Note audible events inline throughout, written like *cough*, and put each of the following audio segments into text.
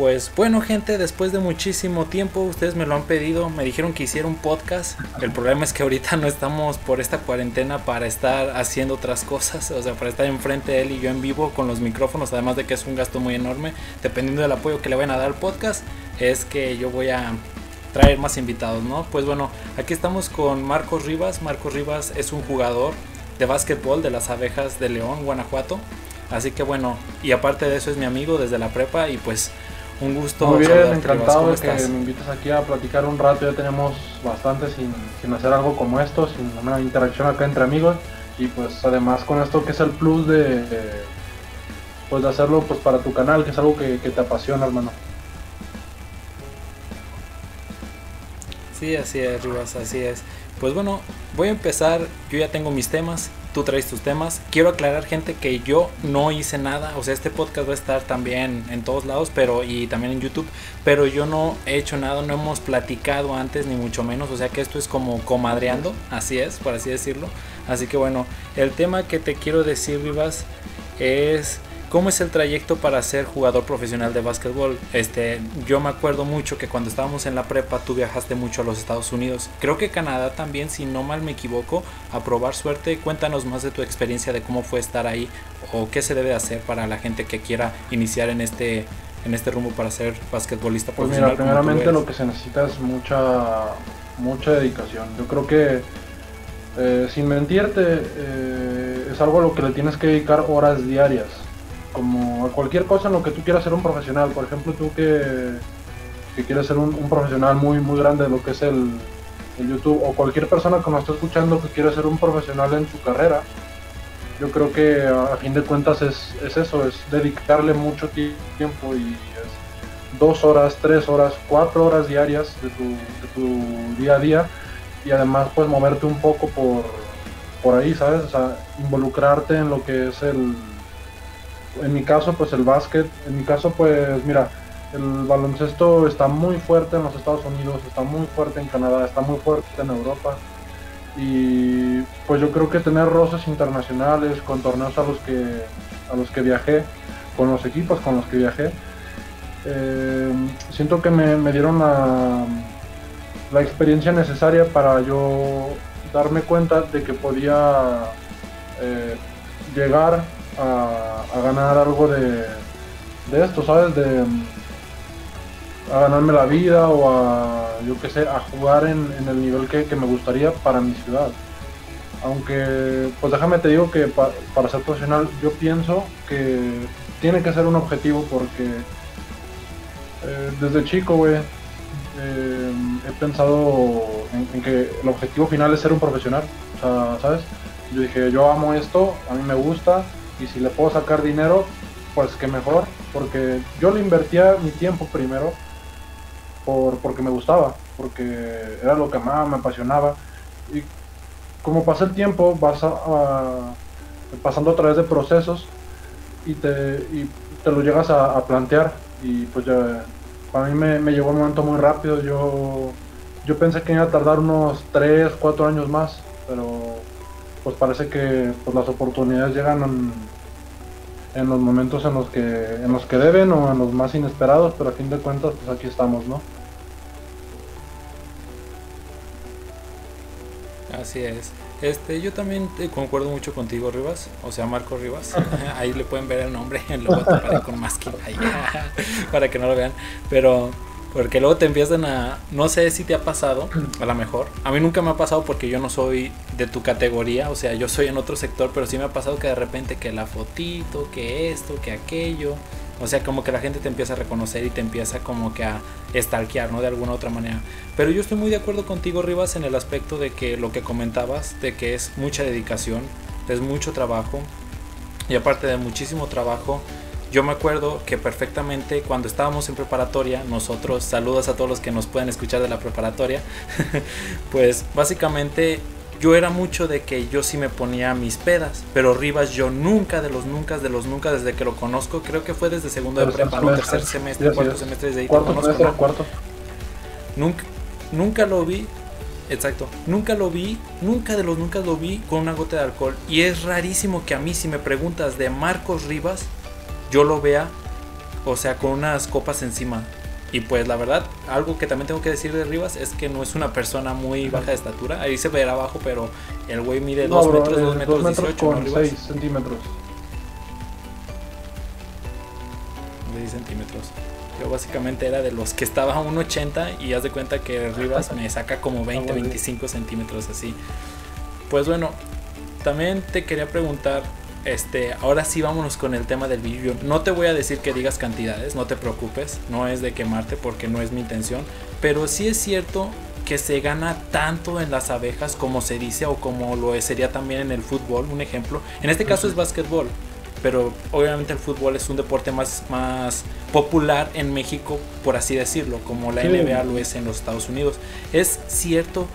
Pues bueno gente, después de muchísimo tiempo, ustedes me lo han pedido, me dijeron que hiciera un podcast. El problema es que ahorita no estamos por esta cuarentena para estar haciendo otras cosas, o sea, para estar enfrente de él y yo en vivo con los micrófonos, además de que es un gasto muy enorme, dependiendo del apoyo que le vayan a dar al podcast, es que yo voy a traer más invitados, ¿no? Pues bueno, aquí estamos con Marcos Rivas. Marcos Rivas es un jugador de básquetbol de las abejas de León, Guanajuato. Así que bueno, y aparte de eso es mi amigo desde la prepa y pues un gusto. Muy bien, encantado de que me invites aquí a platicar un rato. Ya tenemos bastante sin, sin, hacer algo como esto, sin una interacción acá entre amigos. Y pues además con esto que es el plus de, pues de hacerlo pues para tu canal, que es algo que, que te apasiona, hermano. Sí, así es, Rivas, así es. Pues bueno, voy a empezar. Yo ya tengo mis temas tú traes tus temas. Quiero aclarar, gente, que yo no hice nada. O sea, este podcast va a estar también en todos lados, pero y también en YouTube. Pero yo no he hecho nada, no hemos platicado antes, ni mucho menos. O sea que esto es como comadreando, así es, por así decirlo. Así que bueno, el tema que te quiero decir, Vivas, es ¿Cómo es el trayecto para ser jugador profesional de básquetbol? Este, yo me acuerdo mucho que cuando estábamos en la prepa tú viajaste mucho a los Estados Unidos. Creo que Canadá también, si no mal me equivoco, a probar suerte. Cuéntanos más de tu experiencia de cómo fue estar ahí o qué se debe hacer para la gente que quiera iniciar en este en este rumbo para ser basquetbolista pues Mira, primeramente lo que se necesita es mucha mucha dedicación. Yo creo que eh, sin mentirte eh, es algo a lo que le tienes que dedicar horas diarias como a cualquier cosa en lo que tú quieras ser un profesional. Por ejemplo, tú que, que quieres ser un, profesional muy, muy grande de lo que es el, YouTube, o cualquier persona que nos está escuchando que quiere ser un profesional en su carrera, yo creo que a, fin de cuentas es, es, eso, es dedicarle mucho tiempo y es dos horas, tres horas, cuatro horas diarias de tu, de tu día a día y además pues moverte un poco por, por ahí, ¿sabes? O sea, involucrarte en lo que es el, en mi caso, pues el básquet, en mi caso, pues mira, el baloncesto está muy fuerte en los Estados Unidos, está muy fuerte en Canadá, está muy fuerte en Europa. Y pues yo creo que tener roces internacionales con torneos a los que, a los que viajé, con los equipos con los que viajé, eh, siento que me, dieron la, experiencia necesaria para yo darme cuenta de que podía eh, llegar a, ganar algo de, de esto, ¿sabes? De a ganarme la vida o a, yo qué sé, a jugar en, el nivel que, me gustaría para mi ciudad. Aunque, pues déjame te digo que para ser profesional yo pienso que tiene que ser un objetivo porque eh, desde chico, güey, eh, he pensado en, en, que el objetivo final es ser un profesional. O sea, ¿sabes? Yo dije, yo amo esto, a mí me gusta, y si le puedo sacar dinero, pues que mejor, porque yo le invertía mi tiempo primero por, porque me gustaba, porque era lo que más me apasionaba. Y como pasa el tiempo, vas a, pasando a través de procesos y te, te lo llegas a, plantear. Y pues ya, para mí me, me, llegó un momento muy rápido. Yo, yo pensé que iba a tardar unos 3, 4 años más, pero pues parece que pues, las oportunidades llegan en, los momentos en los que en los que deben o en los más inesperados, pero a fin de cuentas pues aquí estamos, ¿no? Así es. Este, yo también concuerdo mucho contigo, Rivas, o sea, Marco Rivas. *laughs* ahí le pueden ver el nombre, *laughs* luego te con masking *laughs* ahí, para que no lo vean. Pero porque luego te empiezan a. No sé si te ha pasado, a lo mejor. A mí nunca me ha pasado porque yo no soy de tu categoría, o sea, yo soy en otro sector, pero sí me ha pasado que de repente que la fotito, que esto, que aquello. O sea, como que la gente te empieza a reconocer y te empieza como que a stalkear, ¿no? De alguna otra manera. Pero yo estoy muy de acuerdo contigo, Rivas, en el aspecto de que lo que comentabas, de que es mucha dedicación, es mucho trabajo. Y aparte de muchísimo trabajo, yo me acuerdo que perfectamente cuando estábamos en preparatoria, nosotros, saludos a todos los que nos pueden escuchar de la preparatoria, *laughs* pues básicamente yo era mucho de que yo sí me ponía mis pedas, pero Rivas yo nunca, de los nunca, de los nunca, desde que lo conozco, creo que fue desde segundo de prepa, ¿no? tercer semestre, cuarto semestre, desde ahí cuarto conozco, cuarto. Nunca, nunca lo vi, exacto, nunca lo vi, nunca de los nunca lo vi con una gota de alcohol. Y es rarísimo que a mí si me preguntas de Marcos Rivas, yo lo vea o sea, con unas copas encima. Y pues la verdad, algo que también tengo que decir de Rivas es que no es una persona muy baja de estatura. Ahí se verá abajo, pero el güey mide 2 metros, 2 metros, 18, con 6 centímetros. De 10 centímetros. Yo básicamente era de los que estaba a 1,80 y haz de cuenta que Rivas me saca como 20, 25 centímetros así. Pues bueno, también te quería preguntar, este, ahora sí vámonos con el tema del video. No te voy a decir que digas cantidades, no te preocupes, no es de quemarte porque no es mi intención, pero sí es cierto que se gana tanto en las abejas como se dice o como lo sería también en el fútbol, un ejemplo. En este caso es básquetbol, pero obviamente el fútbol es un deporte más, más popular en México, por así decirlo, como la NBA lo es en los Estados Unidos. Es cierto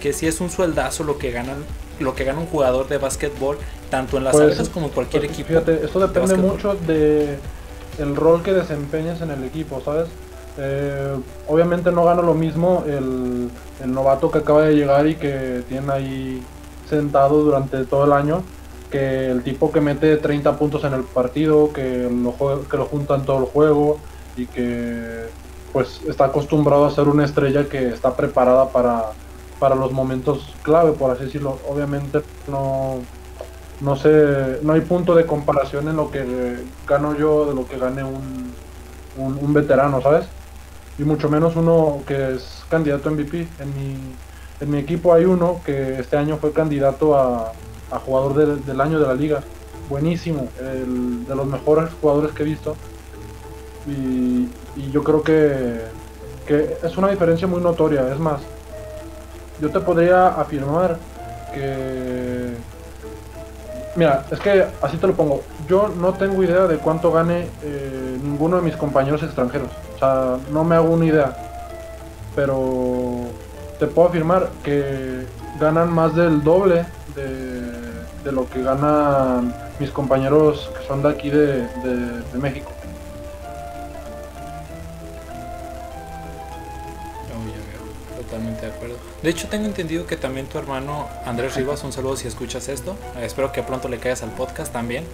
que si es un sueldazo lo que ganan lo que gana un jugador de básquetbol tanto en las pues, como en cualquier pues, equipo. Fíjate, esto depende mucho de el rol que desempeñes en el equipo, ¿sabes? Eh, obviamente no gana lo mismo el, el, novato que acaba de llegar y que tiene ahí sentado durante todo el año que el tipo que mete 30 puntos en el partido, que lo, que lo junta en todo el juego y que pues está acostumbrado a ser una estrella que está preparada para, para los momentos clave, por así decirlo. Obviamente no, no sé, no hay punto de comparación en lo que gano yo de lo que gane un, un, veterano, ¿sabes? Y mucho menos uno que es candidato a MVP. En mi, en mi equipo hay uno que este año fue candidato a, jugador del año de la liga. Buenísimo, el, de los mejores jugadores que he visto. Y, y yo creo que, que es una diferencia muy notoria. Es más, yo te podría afirmar que... Mira, es que así te lo pongo. Yo no tengo idea de cuánto gane eh, ninguno de mis compañeros extranjeros. O sea, no me hago una idea. Pero te puedo afirmar que ganan más del doble de, lo que ganan mis compañeros que son de aquí de, de México. totalmente de acuerdo. De hecho, tengo entendido que también tu hermano Andrés Rivas, un saludo si escuchas esto. Espero que pronto le caigas al podcast también.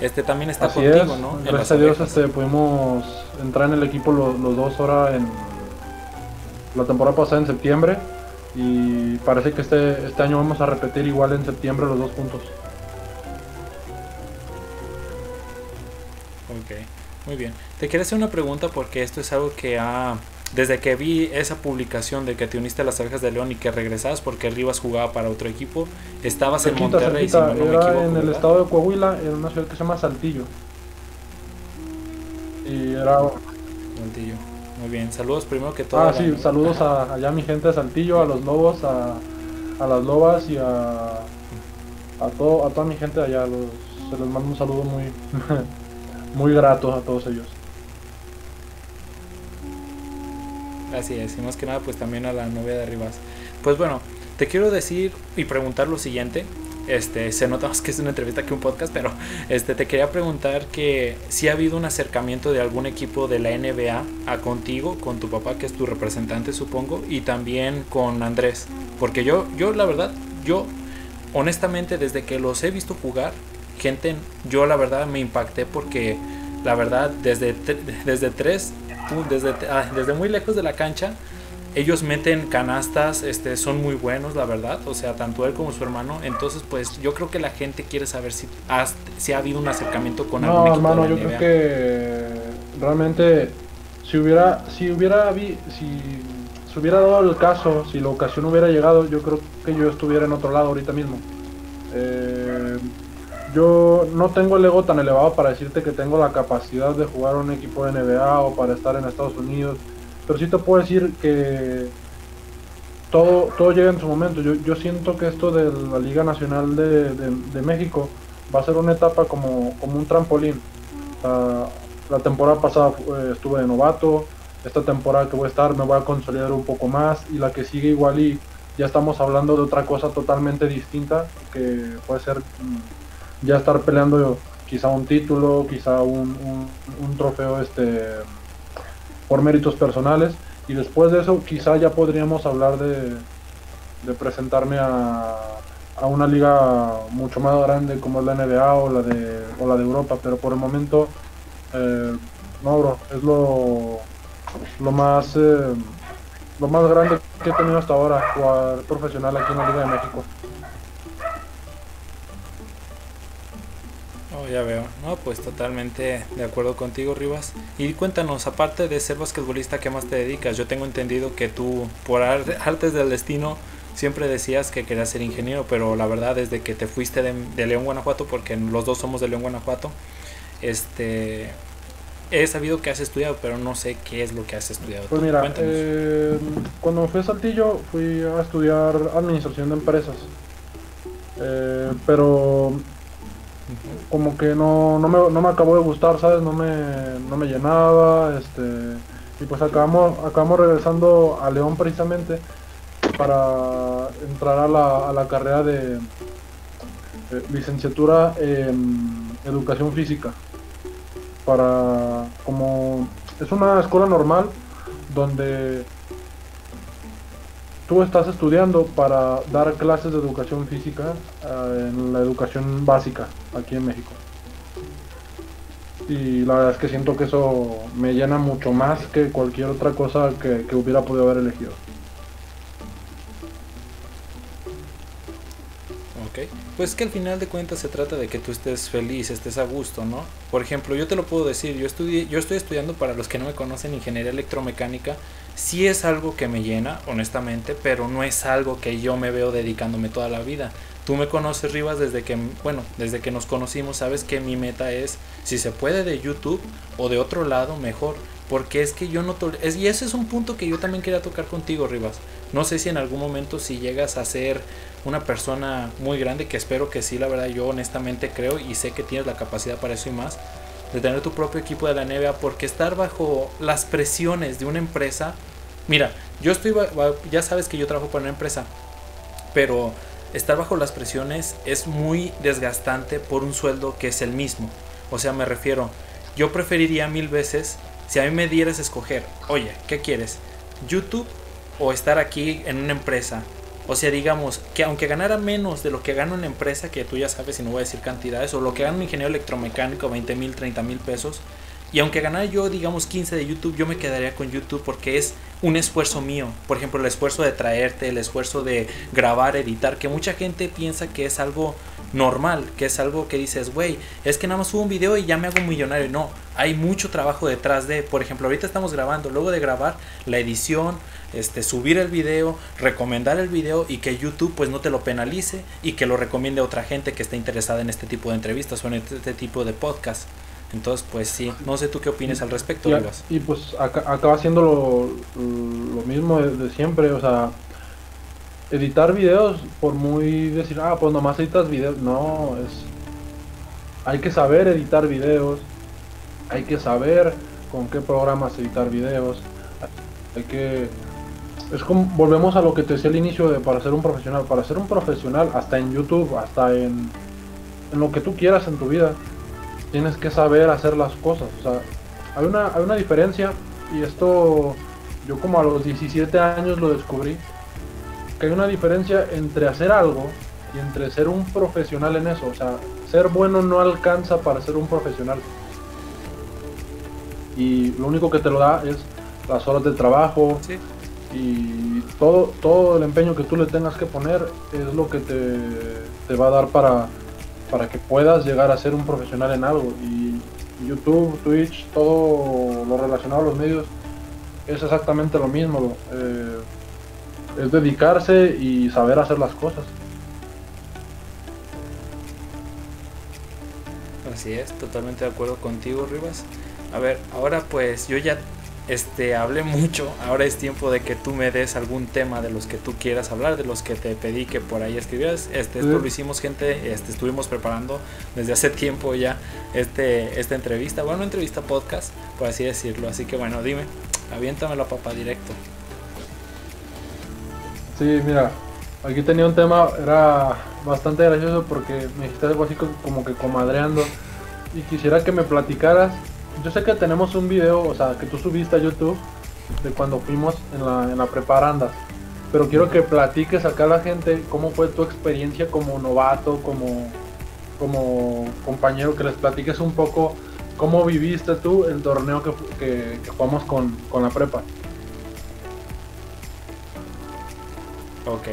Este también está contigo, ¿no? Gracias a Dios este, pudimos entrar en el equipo los, dos ahora en la temporada pasada en septiembre. Y parece que este, este año vamos a repetir igual en septiembre los dos puntos. Ok, muy bien. Te quiero hacer una pregunta porque esto es algo que ha desde que vi esa publicación de que te uniste a las abejas de León y que regresabas porque Rivas jugaba para otro equipo, estabas en Monterrey, si no, era en el estado de Coahuila, en una ciudad que se llama Saltillo. Y era... Saltillo. Muy bien, saludos primero que todo. Ah, sí, saludos a allá mi gente de Saltillo, a los lobos, a, a las lobas y a, a, todo, a toda mi gente de allá. Los, se les mando un saludo muy, *laughs* muy grato a todos ellos. Así es, y más que nada pues también a la novia de Rivas. Pues bueno, te quiero decir y preguntar lo siguiente. Este, se nota más que es una entrevista que un podcast, pero este, te quería preguntar que si ha habido un acercamiento de algún equipo de la NBA a contigo, con tu papá, que es tu representante, supongo, y también con Andrés. Porque yo, yo la verdad, yo honestamente desde que los he visto jugar, gente, yo la verdad me impacté porque la verdad desde, desde tres desde, ah, desde muy lejos de la cancha, ellos meten canastas, este, son muy buenos, la verdad, o sea, tanto él como su hermano. Entonces, pues yo creo que la gente quiere saber si, si ha habido un acercamiento con no, algún hermano, yo creo que realmente si hubiera, si hubiera, si se hubiera dado el caso, si la ocasión hubiera llegado, yo creo que yo estuviera en otro lado ahorita mismo. Eh, yo no tengo el ego tan elevado para decirte que tengo la capacidad de jugar un equipo de NBA o para estar en Estados Unidos, pero sí te puedo decir que todo, todo llega en su momento. Yo, yo siento que esto de la Liga Nacional de, de, México va a ser una etapa como, como un trampolín. la temporada pasada eh, estuve de novato, esta temporada que voy a estar me voy a consolidar un poco más y la que sigue igual y ya estamos hablando de otra cosa totalmente distinta que puede ser mm, ya estar peleando quizá un título, quizá un, un, trofeo este por méritos personales y después de eso quizá ya podríamos hablar de, de presentarme a, a, una liga mucho más grande como es la NBA o la de, o la de Europa, pero por el momento eh, no, bro, es lo, lo más eh, lo más grande que he tenido hasta ahora, jugar profesional aquí en la Liga de México. Oh, ya veo. No, pues totalmente de acuerdo contigo, Rivas. Y cuéntanos, aparte de ser basquetbolista, ¿qué más te dedicas? Yo tengo entendido que tú, por artes del destino, siempre decías que querías ser ingeniero, pero la verdad, desde que te fuiste de, de León, Guanajuato, porque los dos somos de León, Guanajuato, este, he sabido que has estudiado, pero no sé qué es lo que has estudiado. Pues mira, eh, cuando me fui a Saltillo fui a estudiar administración de empresas. Eh, pero como que no, no, me, no me acabó de gustar, ¿sabes? No me, no me llenaba. Este, y pues acabamos, acabamos regresando a León precisamente para entrar a la, a la carrera de licenciatura en educación física para como es una escuela normal donde tú estás estudiando para dar clases de educación física eh, en la educación básica aquí en México. Y la verdad es que siento que eso me llena mucho más que cualquier otra cosa que, que hubiera podido haber elegido. Pues que al final de cuentas se trata de que tú estés feliz, estés a gusto, ¿no? Por ejemplo, yo te lo puedo decir, yo estudié, yo estoy estudiando para los que no me conocen ingeniería electromecánica, sí es algo que me llena, honestamente, pero no es algo que yo me veo dedicándome toda la vida. Tú me conoces, Rivas, desde que, bueno, desde que nos conocimos, sabes que mi meta es, si se puede de YouTube o de otro lado, mejor. Porque es que yo no es, y ese es un punto que yo también quería tocar contigo, Rivas. No sé si en algún momento si llegas a ser una persona muy grande, que espero que sí, la verdad yo honestamente creo y sé que tienes la capacidad para eso y más, de tener tu propio equipo de la NBA, porque estar bajo las presiones de una empresa, mira, yo estoy, ya sabes que yo trabajo para una empresa, pero estar bajo las presiones es muy desgastante por un sueldo que es el mismo. O sea, me refiero, yo preferiría mil veces, si a mí me dieras escoger, oye, ¿qué quieres? ¿YouTube o estar aquí en una empresa o sea, digamos que aunque ganara menos de lo que gana una empresa, que tú ya sabes y no voy a decir cantidades, o lo que gana un ingeniero electromecánico, 20 mil, 30 mil pesos, y aunque ganara yo, digamos, 15 de YouTube, yo me quedaría con YouTube porque es un esfuerzo mío. Por ejemplo, el esfuerzo de traerte, el esfuerzo de grabar, editar, que mucha gente piensa que es algo normal, que es algo que dices, güey, es que nada más subo un video y ya me hago un millonario. No, hay mucho trabajo detrás de, por ejemplo, ahorita estamos grabando, luego de grabar, la edición, este, subir el video, recomendar el video y que YouTube pues no te lo penalice y que lo recomiende a otra gente que esté interesada en este tipo de entrevistas o en este tipo de podcast. Entonces, pues sí, no sé tú qué opinas al respecto, y, y pues acaba siendo lo, lo mismo de, siempre, o sea, editar videos, por muy decir, ah, pues nomás editas videos, no, es... Hay que saber editar videos, hay que saber con qué programas editar videos, hay que es como, volvemos a lo que te decía al inicio de para ser un profesional. Para ser un profesional, hasta en YouTube, hasta en, en lo que tú quieras en tu vida, tienes que saber hacer las cosas. O sea, hay una, hay una diferencia, y esto yo como a los 17 años lo descubrí, que hay una diferencia entre hacer algo y entre ser un profesional en eso. O sea, ser bueno no alcanza para ser un profesional. Y lo único que te lo da es las horas de trabajo, sí y todo, todo el empeño que tú le tengas que poner es lo que te, va a dar para, para que puedas llegar a ser un profesional en algo. Y YouTube, Twitch, todo lo relacionado a los medios es exactamente lo mismo. Eh, es dedicarse y saber hacer las cosas. Así es, totalmente de acuerdo contigo, Rivas. A ver, ahora pues yo ya este, hablé *laughs* mucho. Ahora es tiempo de que tú me des algún tema de los que tú quieras hablar, de los que te pedí que por ahí escribieras. Este, esto lo hicimos, gente. Este, estuvimos preparando desde hace tiempo ya este, esta entrevista. Bueno, entrevista podcast, por así decirlo. Así que bueno, dime, aviéntamelo, papá, directo. Sí, mira, aquí tenía un tema, era bastante gracioso porque me dijiste algo así como que comadreando. Y quisiera que me platicaras yo sé que tenemos un video, o sea, que tú subiste a YouTube de cuando fuimos en la, en la preparandas. Pero quiero que platiques acá a la gente cómo fue tu experiencia como novato, como, como compañero, que les platiques un poco ¿cómo viviste tú el torneo que, que, que jugamos con, con la prepa? Ok.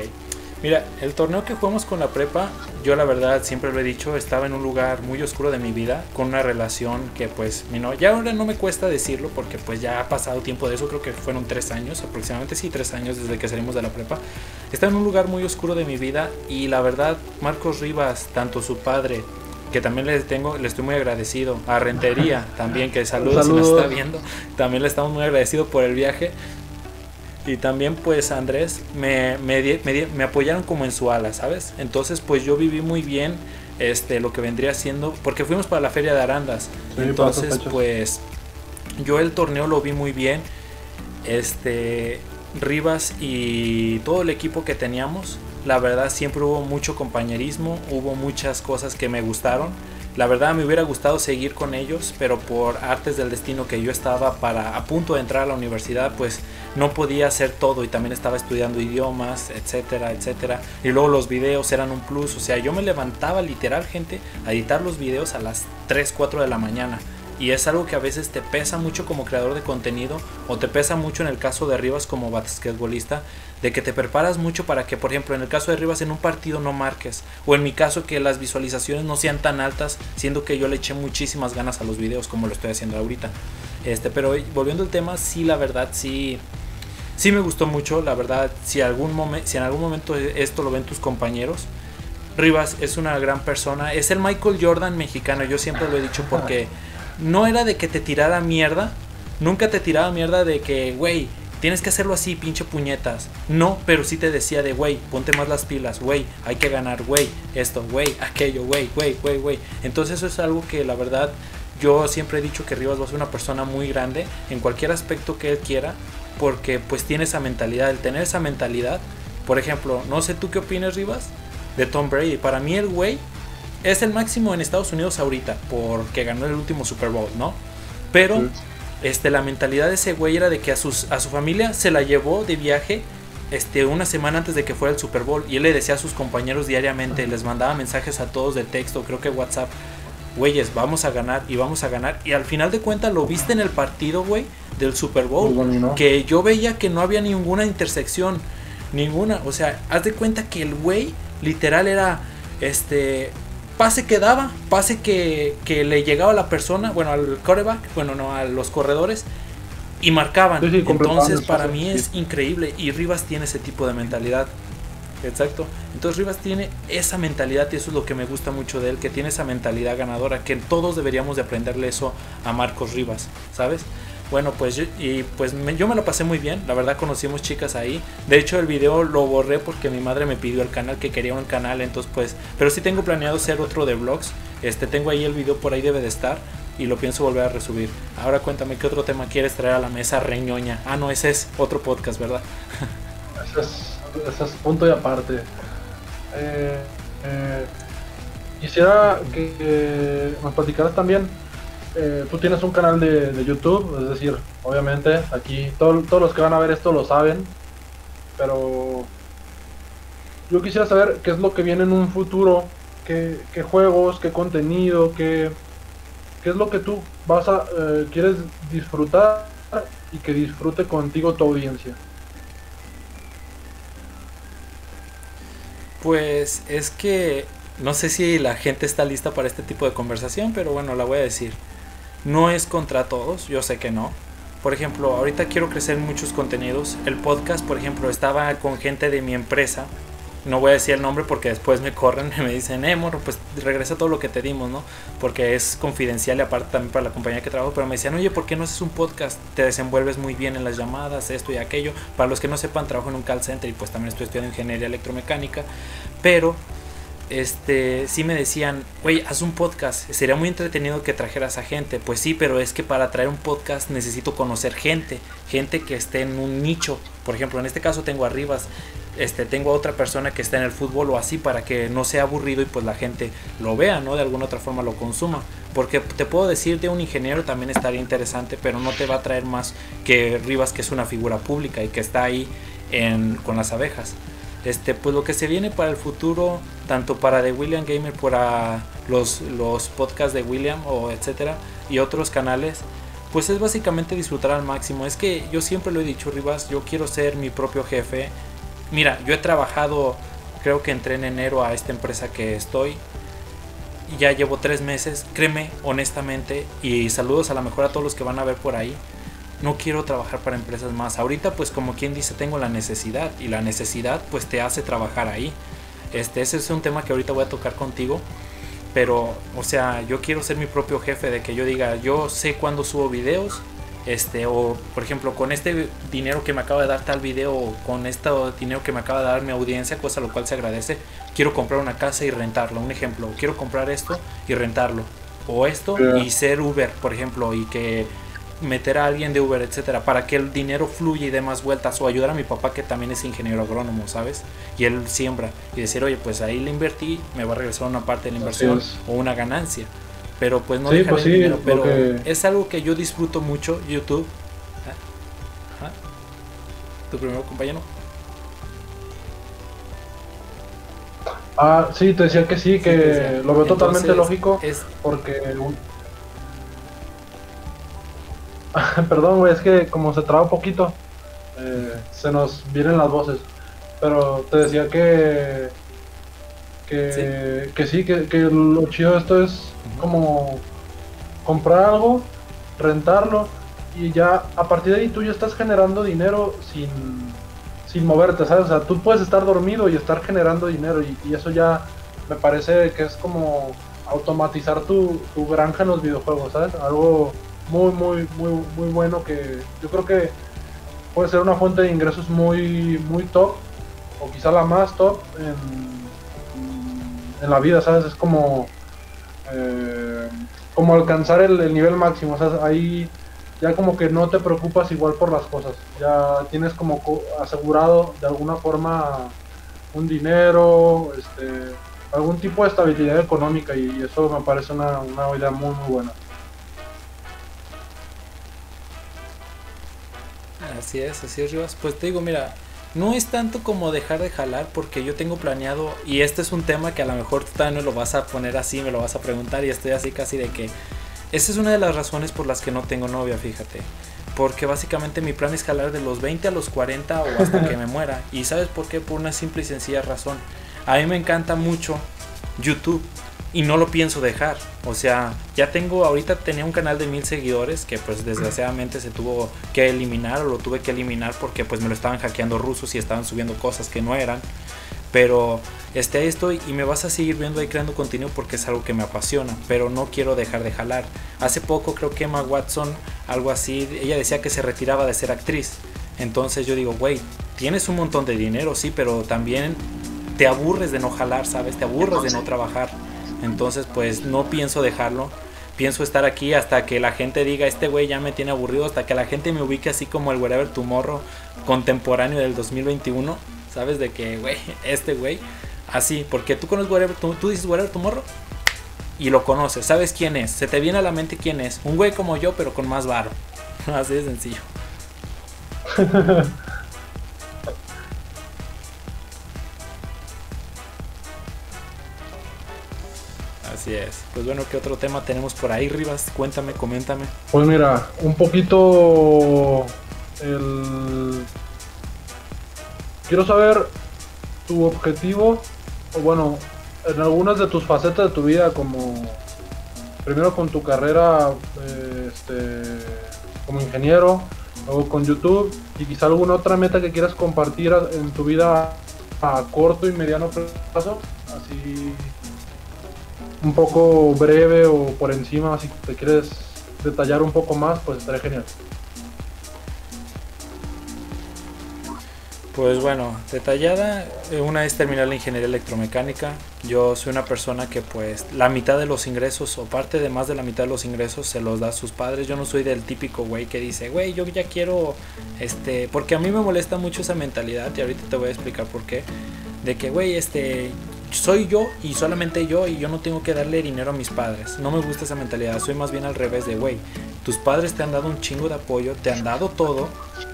Mira, el torneo que jugamos con la prepa, yo la verdad siempre lo he dicho, estaba en un lugar muy oscuro de mi vida, con una relación que pues, no, ya ahora no me cuesta decirlo porque pues ya ha pasado tiempo de eso, creo que fueron tres años, aproximadamente sí, tres años desde que salimos de la prepa. Estaba en un lugar muy oscuro de mi vida y la verdad, Marcos Rivas, tanto su padre, que también les tengo, le estoy muy agradecido, a Rentería *laughs* también, que saludos, si nos está viendo, también le estamos muy agradecidos por el viaje y también pues Andrés me, me, me, apoyaron como en su ala, ¿sabes? Entonces pues yo viví muy bien este, lo que vendría siendo, porque fuimos para la feria de Arandas. Entonces pues yo el torneo lo vi muy bien. Este, Rivas y todo el equipo que teníamos, la verdad siempre hubo mucho compañerismo, hubo muchas cosas que me gustaron la verdad me hubiera gustado seguir con ellos, pero por artes del destino que yo estaba para a punto de entrar a la universidad, pues no podía hacer todo y también estaba estudiando idiomas, etcétera, etcétera. Y luego los videos eran un plus, o sea, yo me levantaba literal gente a editar los videos a las 3, 4 de la mañana y es algo que a veces te pesa mucho como creador de contenido o te pesa mucho en el caso de Rivas como basquetbolista de que te preparas mucho para que por ejemplo en el caso de Rivas en un partido no marques o en mi caso que las visualizaciones no sean tan altas siendo que yo le eché muchísimas ganas a los videos como lo estoy haciendo ahorita. Este pero volviendo al tema sí la verdad sí sí me gustó mucho la verdad si algún momento si en algún momento esto lo ven tus compañeros Rivas es una gran persona es el Michael Jordan mexicano yo siempre lo he dicho porque no era de que te tirara mierda. Nunca te tiraba mierda de que, güey, tienes que hacerlo así, pinche puñetas. No, pero sí te decía de, güey, ponte más las pilas, güey, hay que ganar, güey, esto, güey, aquello, güey, güey, güey, güey. Entonces eso es algo que la verdad yo siempre he dicho que Rivas va a ser una persona muy grande en cualquier aspecto que él quiera, porque pues tiene esa mentalidad, el tener esa mentalidad. Por ejemplo, no sé tú qué opinas, Rivas, de Tom Brady. Para mí el güey es el máximo en Estados Unidos ahorita, porque ganó el último Super Bowl, ¿no? Pero este, la mentalidad de ese güey era de que a, sus, a su familia se la llevó de viaje este, una semana antes de que fuera el Super Bowl y él le decía a sus compañeros diariamente, les mandaba mensajes a todos de texto, creo que WhatsApp, güeyes, vamos a ganar y vamos a ganar. Y al final de cuentas lo viste en el partido, güey, del Super Bowl, que yo veía que no había ninguna intersección, ninguna, o sea, haz de cuenta que el güey literal era, este, pase que daba, pase que, le llegaba a la persona, bueno, al coreback, bueno, no, a los corredores, y marcaban. Entonces, para mí es increíble. Y Rivas tiene ese tipo de mentalidad. Exacto. Entonces Rivas tiene esa mentalidad y eso es lo que me gusta mucho de él, que tiene esa mentalidad ganadora, que todos deberíamos de aprenderle eso a Marcos Rivas, ¿sabes? Bueno, pues yo, y pues yo me lo pasé muy bien, la verdad conocimos chicas ahí. De hecho el video lo borré porque mi madre me pidió el canal, que quería un canal, entonces pues, pero sí tengo planeado hacer otro de vlogs. Este tengo ahí el video por ahí debe de estar y lo pienso volver a resubir. Ahora cuéntame qué otro tema quieres traer a la mesa, reñoña. Ah, no, ese es otro podcast, ¿verdad? *laughs* ese, es, punto y aparte. Eh, eh, quisiera que nos platicaras también eh, tú tienes un canal de, YouTube, es decir, obviamente aquí todos los que van a ver esto lo saben, pero yo quisiera saber qué es lo que viene en un futuro, qué, juegos, qué contenido, qué, qué es lo que tú vas a eh, quieres disfrutar y que disfrute contigo tu audiencia. Pues es que no sé si la gente está lista para este tipo de conversación, pero bueno, la voy a decir. No es contra todos, yo sé que no. Por ejemplo, ahorita quiero crecer muchos contenidos. El podcast, por ejemplo, estaba con gente de mi empresa. No voy a decir el nombre porque después me corren *laughs* y me dicen, eh, pues regresa todo lo que te dimos, ¿no? Porque es confidencial y aparte también para la compañía que trabajo. Pero me decían, oye, ¿por qué no haces un podcast? Te desenvuelves muy bien en las llamadas, esto y aquello. Para los que no sepan, trabajo en un call center y pues también estoy estudiando ingeniería electromecánica. Pero este, sí me decían, güey, haz un podcast, sería muy entretenido que trajeras a gente. Pues sí, pero es que para traer un podcast necesito conocer gente, gente que esté en un nicho. Por ejemplo, en este caso tengo arribas, este, tengo a otra persona que está en el fútbol o así para que no sea aburrido y pues la gente lo vea, ¿no? De alguna otra forma lo consuma. Porque te puedo decir de un ingeniero también estaría interesante, pero no te va a traer más que Rivas, que es una figura pública y que está ahí en, con las abejas. Este, pues lo que se viene para el futuro, tanto para The William Gamer, para los, los podcasts de William o etcétera, y otros canales, pues es básicamente disfrutar al máximo. Es que yo siempre lo he dicho, Rivas, yo quiero ser mi propio jefe. Mira, yo he trabajado, creo que entré en enero a esta empresa que estoy. Ya llevo tres meses, créeme honestamente, y saludos a lo mejor a todos los que van a ver por ahí no quiero trabajar para empresas más. Ahorita pues como quien dice tengo la necesidad y la necesidad pues te hace trabajar ahí. Este, ese es un tema que ahorita voy a tocar contigo. Pero, o sea, yo quiero ser mi propio jefe de que yo diga, yo sé cuándo subo videos, este, o por ejemplo, con este dinero que me acaba de dar tal video, o con este dinero que me acaba de dar mi audiencia, cosa lo cual se agradece, quiero comprar una casa y rentarlo. Un ejemplo, quiero comprar esto y rentarlo. O esto y ser Uber, por ejemplo, y que meter a alguien de Uber, etcétera, para que el dinero fluya y dé más vueltas, o ayudar a mi papá que también es ingeniero agrónomo, ¿sabes? Y él siembra, y decir, oye, pues ahí le invertí, me va a regresar una parte de la inversión o una ganancia. Pero pues no sí, pues dinero, pero es algo que yo disfruto mucho, YouTube. ¿Ah? ¿Tu primer compañero? Ah, sí, te decía que sí, que lo veo totalmente lógico, es... porque *laughs* Perdón, güey, es que como se traba un poquito, eh, se nos vienen las voces. Pero te decía que. Que sí, que, lo chido de esto es como comprar algo, rentarlo y ya a partir de ahí tú ya estás generando dinero sin, sin moverte, ¿sabes? O sea, tú puedes estar dormido y estar generando dinero y, y eso ya me parece que es como automatizar tu, tu granja en los videojuegos, ¿sabes? Algo muy, muy, muy, muy bueno que yo creo que puede ser una fuente de ingresos muy, muy top, o quizá la más top en, en la vida, ¿sabes? Es como, eh, como alcanzar el, nivel máximo, ¿sabes? Ahí ya como que no te preocupas igual por las cosas, ya tienes como asegurado de alguna forma un dinero, este, algún tipo de estabilidad económica y, eso me parece una, una idea muy, muy buena. Así es, así es, Rivas. Pues te digo, mira, no es tanto como dejar de jalar porque yo tengo planeado, y este es un tema que a lo mejor tú también lo vas a poner así, me lo vas a preguntar y estoy así casi de que... Esa es una de las razones por las que no tengo novia, fíjate. Porque básicamente mi plan es jalar de los 20 a los 40 o hasta que me muera. ¿Y sabes por qué? Por una simple y sencilla razón. A mí me encanta mucho YouTube y no lo pienso dejar. O sea, ya tengo, ahorita tenía un canal de mil seguidores que pues desgraciadamente se tuvo que eliminar o lo tuve que eliminar porque pues me lo estaban hackeando rusos y estaban subiendo cosas que no eran. Pero este, ahí estoy y me vas a seguir viendo ahí creando contenido porque es algo que me apasiona, pero no quiero dejar de jalar. Hace poco creo que Emma Watson, algo así, ella decía que se retiraba de ser actriz. Entonces yo digo, güey, tienes un montón de dinero, sí, pero también te aburres de no jalar, ¿sabes? Te aburres de no trabajar. Entonces, pues no pienso dejarlo. Pienso estar aquí hasta que la gente diga, este güey ya me tiene aburrido, hasta que la gente me ubique así como el Wherever Tomorrow contemporáneo del 2021. ¿Sabes? De que, güey, *laughs* este güey, así, porque tú conoces Wherever, tú, tú dices Wherever Tomorrow y lo conoces, sabes quién es, se te viene a la mente quién es. Un güey como yo, pero con más barro. *laughs* Así de sencillo. *laughs* Así es. Pues bueno, ¿qué otro tema tenemos por ahí, Rivas? Cuéntame, coméntame. Pues mira, un poquito el... Quiero saber tu objetivo, o bueno, en algunas de tus facetas de tu vida, como primero con tu carrera este, como ingeniero, luego con YouTube, y quizá alguna otra meta que quieras compartir en tu vida a corto y mediano plazo, así un poco breve o por encima, si te quieres detallar un poco más, pues estaría genial. Pues bueno, detallada, eh, una vez terminar la ingeniería electromecánica, yo soy una persona que pues la mitad de los ingresos o parte de más de la mitad de los ingresos se los da a sus padres. Yo no soy del típico güey que dice, güey, yo ya quiero, este, porque a mí me molesta mucho esa mentalidad y ahorita te voy a explicar por qué. De que, güey, este, soy yo y solamente yo y yo no tengo que darle dinero a mis padres. No me gusta esa mentalidad, soy más bien al revés de, güey, tus padres te han dado un chingo de apoyo, te han dado todo,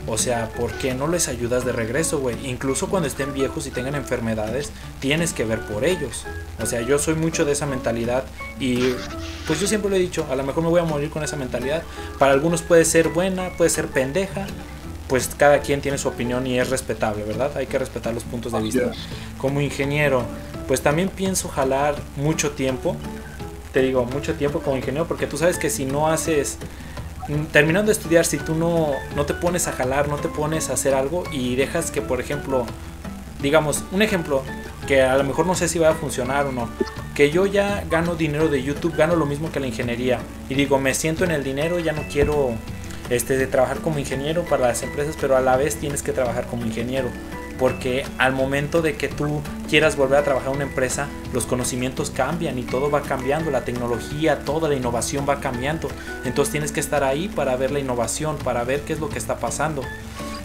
o sea, ¿por qué no les ayudas de regreso, güey? Incluso cuando estén viejos y tengan enfermedades, tienes que ver por ellos. O sea, yo soy mucho de esa mentalidad y pues yo siempre lo he dicho, a lo mejor me voy a morir con esa mentalidad. Para algunos puede ser buena, puede ser pendeja, pues cada quien tiene su opinión y es respetable, ¿verdad? Hay que respetar los puntos de vista. Como ingeniero, pues también pienso jalar mucho tiempo, te digo, mucho tiempo como ingeniero, porque tú sabes que si no haces, mm, terminando de estudiar, si tú no, no te pones a jalar, no te pones a hacer algo y dejas que, por ejemplo, digamos, un ejemplo, que a lo mejor no sé si va a funcionar o no, que yo ya gano dinero de YouTube, gano lo mismo que la ingeniería, y digo, me siento en el dinero, ya no quiero este, de trabajar como ingeniero para las empresas, pero a la vez tienes que trabajar como ingeniero. Porque al momento de que tú quieras volver a trabajar en una empresa, los conocimientos cambian y todo va cambiando, la tecnología, toda la innovación va cambiando. Entonces tienes que estar ahí para ver la innovación, para ver qué es lo que está pasando.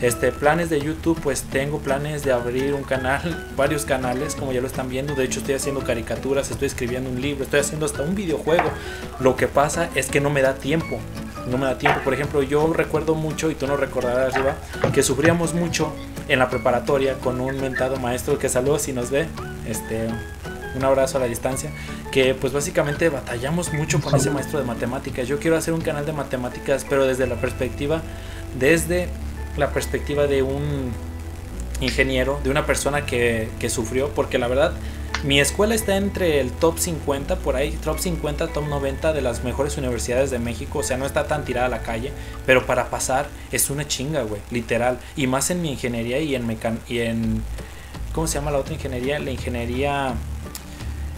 Este, planes de YouTube, pues tengo planes de abrir un canal, *laughs* varios canales, como ya lo están viendo. De hecho, estoy haciendo caricaturas, estoy escribiendo un libro, estoy haciendo hasta un videojuego. Lo que pasa es que no me da tiempo no me da tiempo. Por ejemplo, yo recuerdo mucho, y tú no recordarás arriba, que sufríamos mucho en la preparatoria con un mentado maestro que saludos si nos ve. Este, un abrazo a la distancia, que pues básicamente batallamos mucho con ese maestro de matemáticas. Yo quiero hacer un canal de matemáticas, pero desde la perspectiva, desde la perspectiva de un ingeniero, de una persona que, que sufrió, porque la verdad mi escuela está entre el top 50, por ahí, top 50, top 90 de las mejores universidades de México. O sea, no está tan tirada a la calle, pero para pasar es una chinga, güey, literal. Y más en mi ingeniería y en, mecan y en. ¿Cómo se llama la otra ingeniería? La ingeniería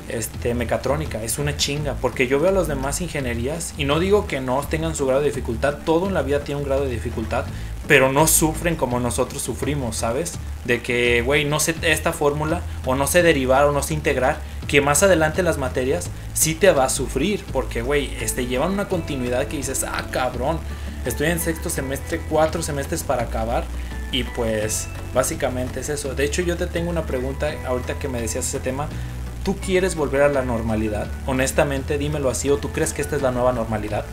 este, mecatrónica. Es una chinga. Porque yo veo a las demás ingenierías y no digo que no tengan su grado de dificultad. Todo en la vida tiene un grado de dificultad pero no sufren como nosotros sufrimos, ¿sabes? De que, güey, no sé esta fórmula, o no sé derivar, o no sé integrar, que más adelante las materias sí te va a sufrir, porque, güey, este, llevan una continuidad que dices, ah, cabrón, estoy en sexto semestre, cuatro semestres para acabar, y pues, básicamente es eso. De hecho, yo te tengo una pregunta, ahorita que me decías ese tema, ¿tú quieres volver a la normalidad? Honestamente, dímelo así, o tú crees que esta es la nueva normalidad?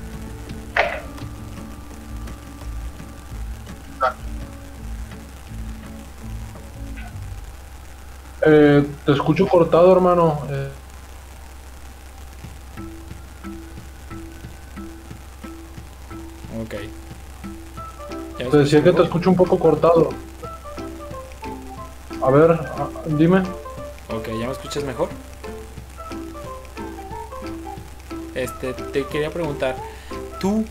Eh, te escucho cortado, hermano. Eh. Ok. Te decía que te escucho un poco cortado. A ver, ah, dime. Ok, ¿ya me escuchas mejor? Este, te quería preguntar, ¿tú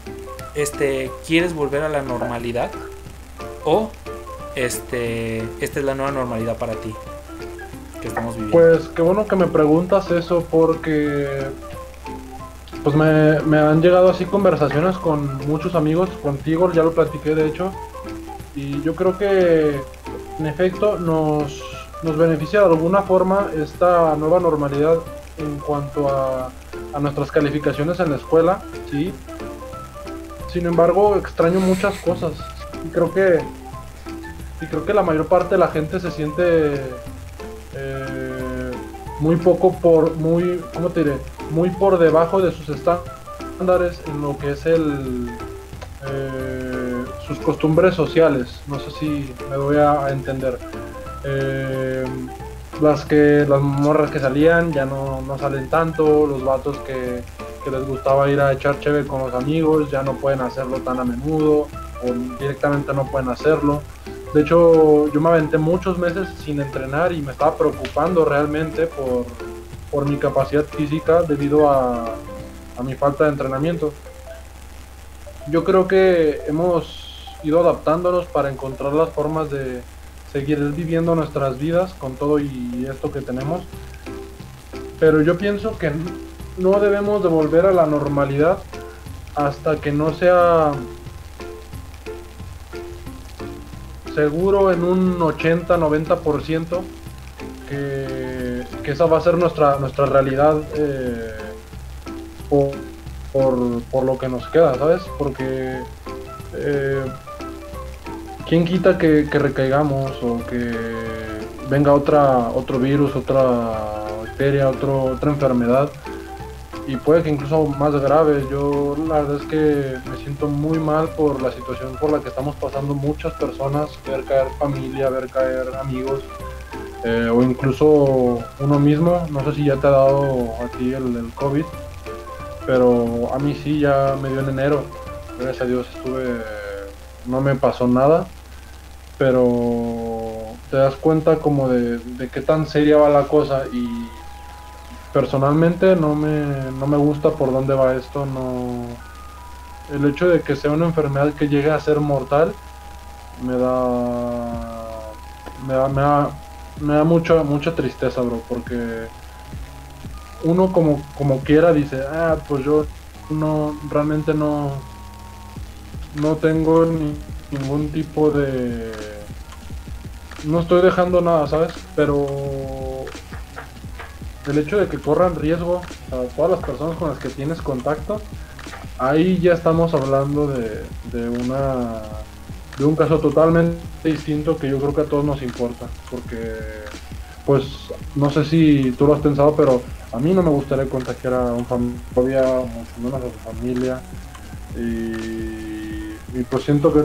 este, quieres volver a la normalidad? ¿O este, esta es la nueva normalidad para ti? Pues qué bueno que me preguntas eso porque pues me, han llegado así conversaciones con muchos amigos, contigo ya lo platiqué de hecho, y yo creo que en efecto nos, nos beneficia de alguna forma esta nueva normalidad en cuanto a, a nuestras calificaciones en la escuela, sí. Sin embargo, extraño muchas cosas y creo que y creo que la mayor parte de la gente se siente muy poco por, muy, ¿cómo te diré? Muy por debajo de sus estándares en lo que es el, eh, sus costumbres sociales. No sé si me voy a, entender. Eh, las que las morras que salían ya no, no salen tanto, los vatos que, que, les gustaba ir a echar cheve con los amigos ya no pueden hacerlo tan a menudo o directamente no pueden hacerlo. De hecho, yo me aventé muchos meses sin entrenar y me estaba preocupando realmente por, por mi capacidad física debido a, a mi falta de entrenamiento. Yo creo que hemos ido adaptándonos para encontrar las formas de seguir viviendo nuestras vidas con todo y esto que tenemos. Pero yo pienso que no debemos de volver a la normalidad hasta que no sea seguro en un 80-90% que, que esa va a ser nuestra, nuestra realidad eh, por, lo que nos queda, ¿sabes? Porque eh, ¿quién quita que, recaigamos o que venga otra, otro virus, otra bacteria, otro, otra enfermedad y puede que incluso más grave. Yo la verdad es que me siento muy mal por la situación por la que estamos pasando muchas personas, ver caer familia, ver caer amigos eh, o incluso uno mismo. No sé si ya te ha dado a ti el, el COVID, pero a mí sí, ya me dio en enero. Gracias a Dios estuve, no me pasó nada, pero te das cuenta como de, de qué tan seria va la cosa y personalmente no me, no me gusta por dónde va esto, no el hecho de que sea una enfermedad que llegue a ser mortal me da me da, me da, me da mucha mucha tristeza, bro, porque uno como como quiera dice, "Ah, pues yo no realmente no no tengo ni, ningún tipo de no estoy dejando nada, ¿sabes? Pero el hecho de que corran riesgo a todas las personas con las que tienes contacto, ahí ya estamos hablando de, de una de un caso totalmente distinto que yo creo que a todos nos importa, porque pues no sé si tú lo has pensado, pero a mí no me gustaría contagiar a un familia, mucho a su familia, y, y pues siento que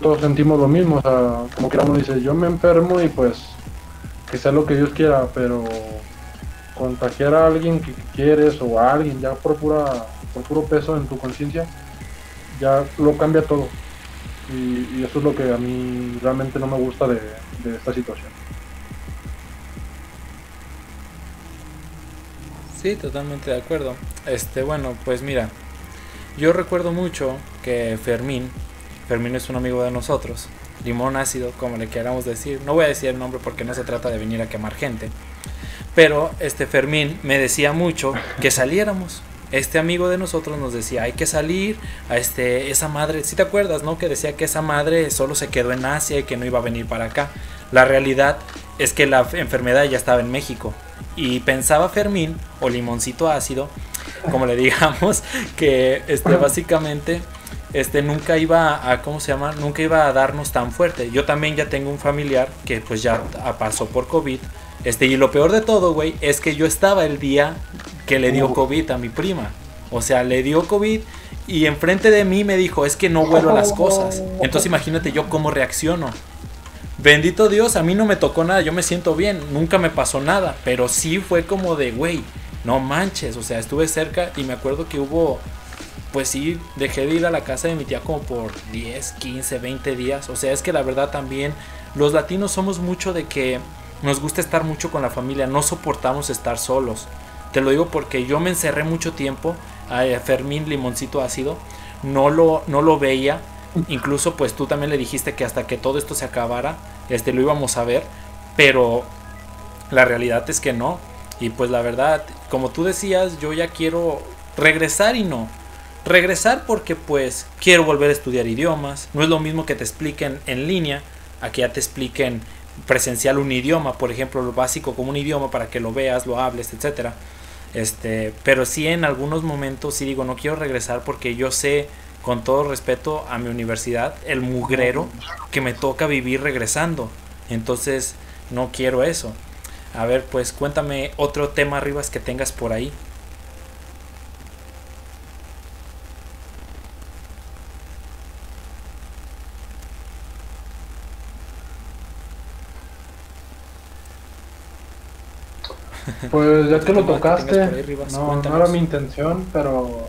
todos sentimos lo mismo, o sea, como que uno dice, yo me enfermo y pues que sea lo que Dios quiera, pero contagiar a alguien que quieres o a alguien ya por pura por puro peso en tu conciencia ya lo cambia todo. Y, eso es lo que a mí realmente no me gusta de, de esta situación. Sí totalmente de acuerdo. Este bueno pues mira yo recuerdo mucho que Fermín Fermín es un amigo de nosotros limón ácido como le queramos decir. No voy a decir el nombre porque no se trata de venir a quemar gente pero este Fermín me decía mucho que saliéramos. Este amigo de nosotros nos decía, hay que salir a este, esa madre, si te acuerdas, ¿no? Que decía que esa madre solo se quedó en Asia y que no iba a venir para acá. La realidad es que la enfermedad ya estaba en México. Y pensaba Fermín, o limoncito ácido, como le digamos, *laughs* que este, básicamente este, nunca iba a, ¿cómo se llama? Nunca iba a darnos tan fuerte. Yo también ya tengo un familiar que pues ya pasó por COVID este, y lo peor de todo, güey, es que yo estaba el día que le dio COVID a mi prima. O sea, le dio COVID y enfrente de mí me dijo, es que no vuelo a las cosas. Entonces imagínate yo cómo reacciono. Bendito Dios, a mí no me tocó nada, yo me siento bien, nunca me pasó nada, pero sí fue como de, güey, no manches, o sea, estuve cerca y me acuerdo que hubo, pues sí, dejé de ir a la casa de mi tía como por 10, 15, 20 días, o sea, es que la verdad también los latinos somos mucho de que nos gusta estar mucho con la familia, no soportamos estar solos. Te lo digo porque yo me encerré mucho tiempo, a Fermín Limoncito Ácido, no lo, no lo veía, incluso pues tú también le dijiste que hasta que todo esto se acabara, este, lo íbamos a ver, pero la realidad es que no. Y pues la verdad, como tú decías, yo ya quiero regresar y no. Regresar porque pues quiero volver a estudiar idiomas. No es lo mismo que te expliquen en línea a que ya te expliquen presencial un idioma, por ejemplo, lo básico como un idioma para que lo veas, lo hables, etcétera. Este, pero sí en algunos momentos sí digo, no quiero regresar porque yo sé con todo respeto a mi universidad el mugrero que me toca vivir regresando. Entonces, no quiero eso. A ver, pues cuéntame otro tema arriba que tengas por ahí. Pues ya que lo tocaste, no, no era mi intención, pero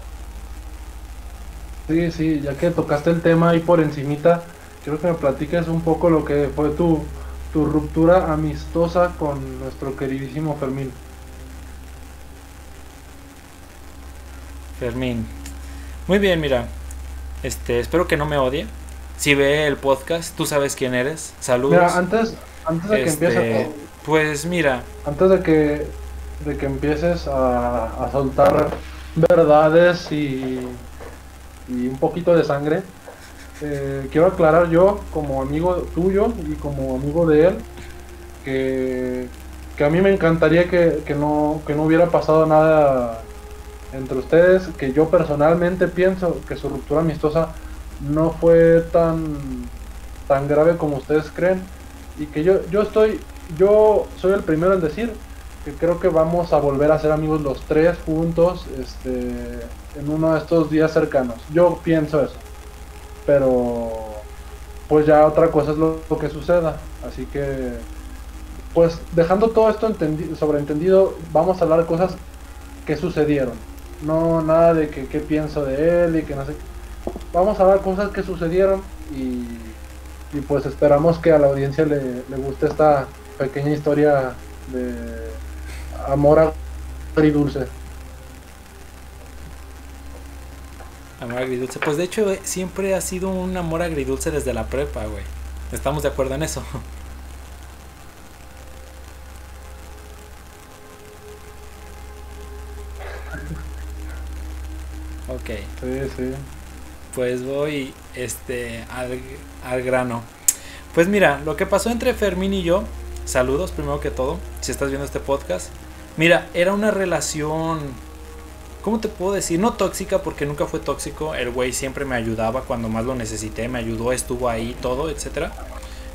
sí, sí, ya que tocaste el tema ahí por encimita, quiero que me platiques un poco lo que fue tu, tu ruptura amistosa con nuestro queridísimo Fermín. Fermín. Muy bien, mira. Este, espero que no me odie. Si ve el podcast, tú sabes quién eres. Saludos. Mira, antes, antes de que Este, empieces, Pues mira, antes de que, de que empieces a, a soltar verdades y, y un poquito de sangre, eh, quiero aclarar yo, como amigo tuyo y como amigo de él, que, que a mí me encantaría que, que no, que no hubiera pasado nada entre ustedes, que yo personalmente pienso que su ruptura amistosa no fue tan, tan grave como ustedes creen y que yo, yo estoy, yo soy el primero en decir que creo que vamos a volver a ser amigos los tres juntos este, en uno de estos días cercanos. Yo pienso eso. Pero pues ya otra cosa es lo, que suceda. Así que pues dejando todo esto sobreentendido, vamos a hablar cosas que sucedieron. No nada de que qué pienso de él y que no sé. Vamos a hablar cosas que sucedieron y, y pues esperamos que a la audiencia le, le guste esta pequeña historia de amor agridulce. Amor agridulce. Pues de hecho, siempre ha sido un amor agridulce desde la prepa, güey. Estamos de acuerdo en eso. *laughs* ok. Sí, sí. Pues voy este al, al grano. Pues mira, lo que pasó entre Fermín y yo, saludos primero que todo, si estás viendo este podcast. Mira, era una relación, ¿cómo te puedo decir? No tóxica porque nunca fue tóxico, el güey siempre me ayudaba cuando más lo necesité, me ayudó, estuvo ahí, todo, etc.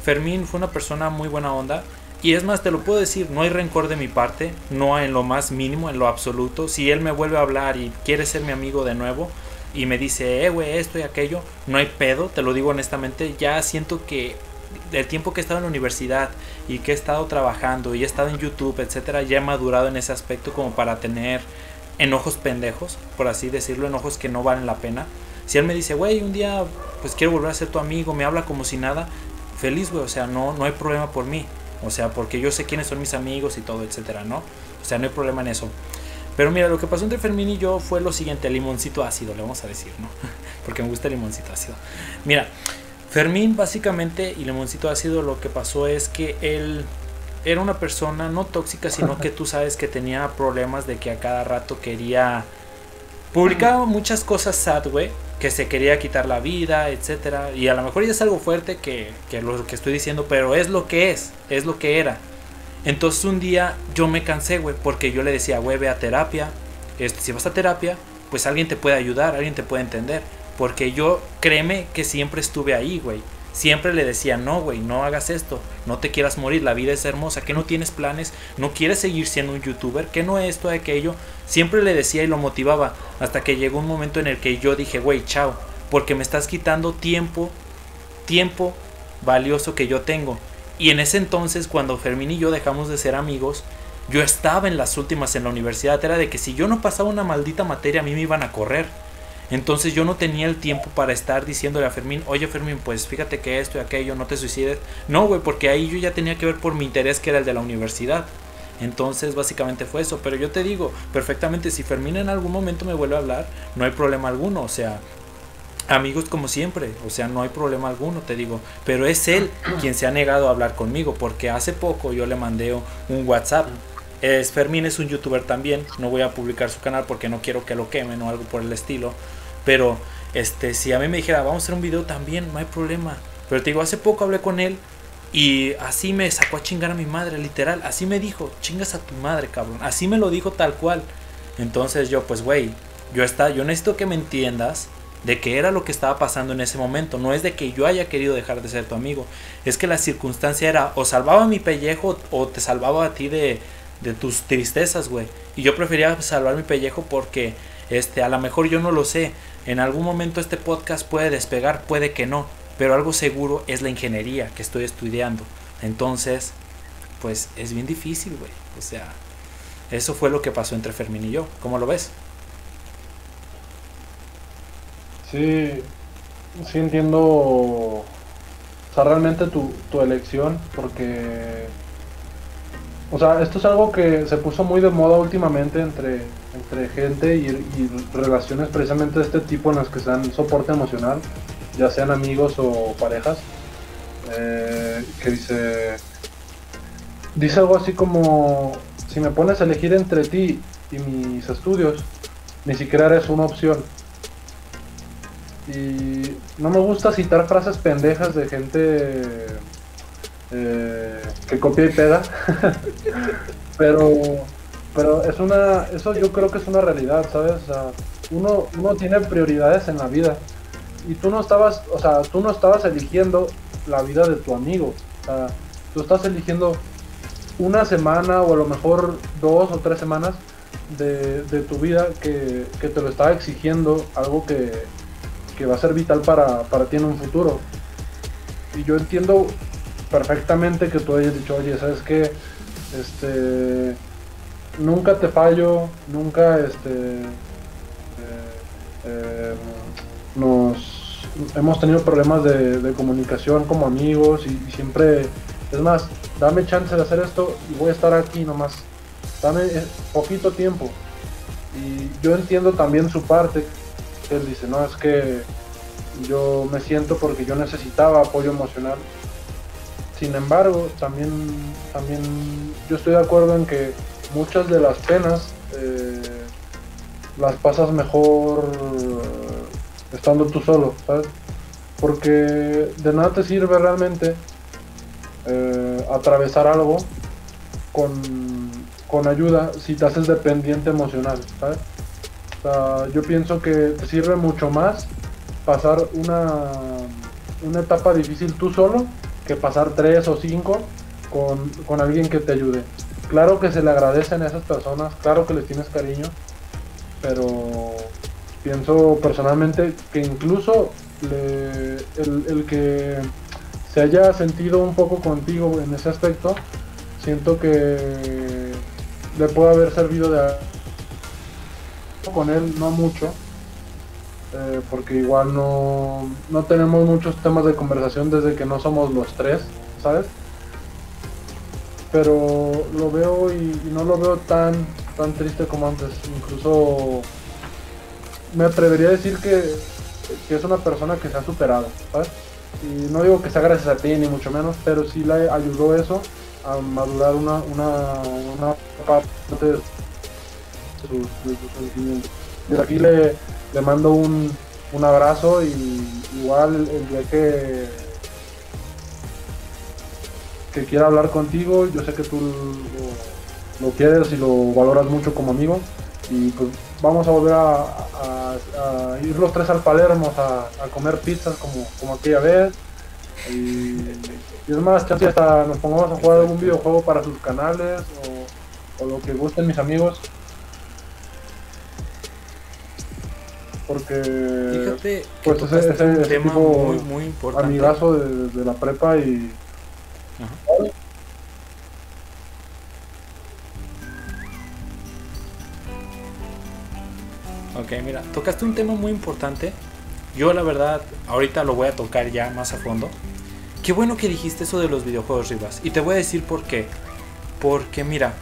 Fermín fue una persona muy buena onda. Y es más, te lo puedo decir, no hay rencor de mi parte, no en lo más mínimo, en lo absoluto. Si él me vuelve a hablar y quiere ser mi amigo de nuevo y me dice, eh, güey, esto y aquello, no hay pedo, te lo digo honestamente, ya siento que del tiempo que he estado en la universidad y que he estado trabajando y he estado en YouTube, etcétera, ya he madurado en ese aspecto como para tener enojos pendejos, por así decirlo, enojos que no valen la pena. Si él me dice, güey, un día pues quiero volver a ser tu amigo, me habla como si nada, feliz, güey, o sea, no, no hay problema por mí. O sea, porque yo sé quiénes son mis amigos y todo, etcétera, ¿no? O sea, no hay problema en eso. Pero mira, lo que pasó entre Fermín y yo fue lo siguiente, limoncito ácido, le vamos a decir, ¿no? *laughs* porque me gusta el limoncito ácido. Mira, Fermín básicamente y Lemoncito sido lo que pasó es que él era una persona no tóxica, sino *laughs* que tú sabes que tenía problemas de que a cada rato quería... Publicaba muchas cosas sad, güey, que se quería quitar la vida, etcétera. Y a lo mejor ya es algo fuerte que, que lo que estoy diciendo, pero es lo que es, es lo que era. Entonces un día yo me cansé, güey, porque yo le decía, güey, ve a terapia. Este, si vas a terapia, pues alguien te puede ayudar, alguien te puede entender. Porque yo, créeme que siempre estuve ahí, güey. Siempre le decía, no, güey, no hagas esto, no te quieras morir, la vida es hermosa, que no tienes planes, no quieres seguir siendo un youtuber, que no esto, aquello. Siempre le decía y lo motivaba, hasta que llegó un momento en el que yo dije, güey, chao, porque me estás quitando tiempo, tiempo valioso que yo tengo. Y en ese entonces, cuando Fermín y yo dejamos de ser amigos, yo estaba en las últimas en la universidad, era de que si yo no pasaba una maldita materia, a mí me iban a correr. Entonces yo no tenía el tiempo para estar diciéndole a Fermín, oye Fermín, pues fíjate que esto y aquello, no te suicides. No, güey, porque ahí yo ya tenía que ver por mi interés que era el de la universidad. Entonces básicamente fue eso. Pero yo te digo, perfectamente, si Fermín en algún momento me vuelve a hablar, no hay problema alguno. O sea, amigos como siempre. O sea, no hay problema alguno, te digo. Pero es él quien se ha negado a hablar conmigo. Porque hace poco yo le mandé un WhatsApp. Es, Fermín es un youtuber también. No voy a publicar su canal porque no quiero que lo quemen o algo por el estilo. Pero este, si a mí me dijera, vamos a hacer un video también, no hay problema. Pero te digo, hace poco hablé con él y así me sacó a chingar a mi madre, literal. Así me dijo, chingas a tu madre, cabrón. Así me lo dijo tal cual. Entonces yo, pues, güey, yo, está, yo necesito que me entiendas de que era lo que estaba pasando en ese momento. No es de que yo haya querido dejar de ser tu amigo. Es que la circunstancia era o salvaba mi pellejo o te salvaba a ti de, de tus tristezas, güey. Y yo prefería salvar mi pellejo porque este, a lo mejor yo no lo sé. En algún momento este podcast puede despegar, puede que no. Pero algo seguro es la ingeniería que estoy estudiando. Entonces, pues es bien difícil, güey. O sea, eso fue lo que pasó entre Fermín y yo. ¿Cómo lo ves? Sí, sí entiendo. O sea, realmente tu, tu elección, porque o sea, esto es algo que se puso muy de moda últimamente entre, entre gente y, relaciones precisamente de este tipo en las que se dan soporte emocional, ya sean amigos o parejas, eh, que dice, dice algo así como, si me pones a elegir entre ti y mis estudios, ni siquiera eres una opción. Y no me gusta citar frases pendejas de gente eh, que copia y pega. *laughs* pero, pero es una, eso yo creo que es una realidad, ¿sabes? uno, uno tiene prioridades en la vida. Y tú no estabas, o sea, tú no estabas eligiendo la vida de tu amigo. O sea, tú estás eligiendo una semana o a lo mejor dos o tres semanas de, tu vida que, te lo está exigiendo algo que, va a ser vital para, para ti en un futuro. Y yo entiendo perfectamente que tú hayas dicho, oye, ¿sabes qué? Este, nunca te fallo, nunca este, eh, eh, nos hemos tenido problemas de, comunicación como amigos y, siempre, es más, dame chance de hacer esto y voy a estar aquí nomás, dame eh, poquito tiempo. Y yo entiendo también su parte, él dice, no, es que yo me siento porque yo necesitaba apoyo emocional sin embargo, también, también yo estoy de acuerdo en que muchas de las penas eh, las pasas mejor eh, estando tú solo, ¿sabes? Porque de nada te sirve realmente eh, atravesar algo con, con, ayuda si te haces dependiente emocional, ¿sabes? O sea, yo pienso que te sirve mucho más pasar una, una etapa difícil tú solo que pasar tres o cinco con, alguien que te ayude. Claro que se le agradecen a esas personas, claro que les tienes cariño, pero pienso personalmente que incluso el, que se haya sentido un poco contigo en ese aspecto, siento que le puede haber servido de con él no mucho, eh, porque igual no, no tenemos muchos temas de conversación desde que no somos los tres, ¿sabes? Pero lo veo y, no lo veo tan, tan triste como antes. Incluso me atrevería a decir que, es una persona que se ha superado, ¿sabes? Y no digo que sea gracias a ti, ni mucho menos, pero sí le ayudó eso a madurar una, una, una parte de sus. Desde aquí le, le mando un, un abrazo y igual el día que que quiera hablar contigo, yo sé que tú lo, quieres y lo valoras mucho como amigo y pues vamos a volver a, ir los tres al Palermo a, comer pizzas como, como aquella vez. Y, es más, chance hasta nos pongamos a jugar algún videojuego para sus canales o, o lo que gusten mis amigos. Porque Fíjate pues ese, ese, un tema muy, muy importante. amigazo de, la prepa y Ok, mira, tocaste un tema muy importante. Yo la verdad, ahorita lo voy a tocar ya más a fondo. Qué bueno que dijiste eso de los videojuegos, Rivas. Y te voy a decir por qué. Porque mira,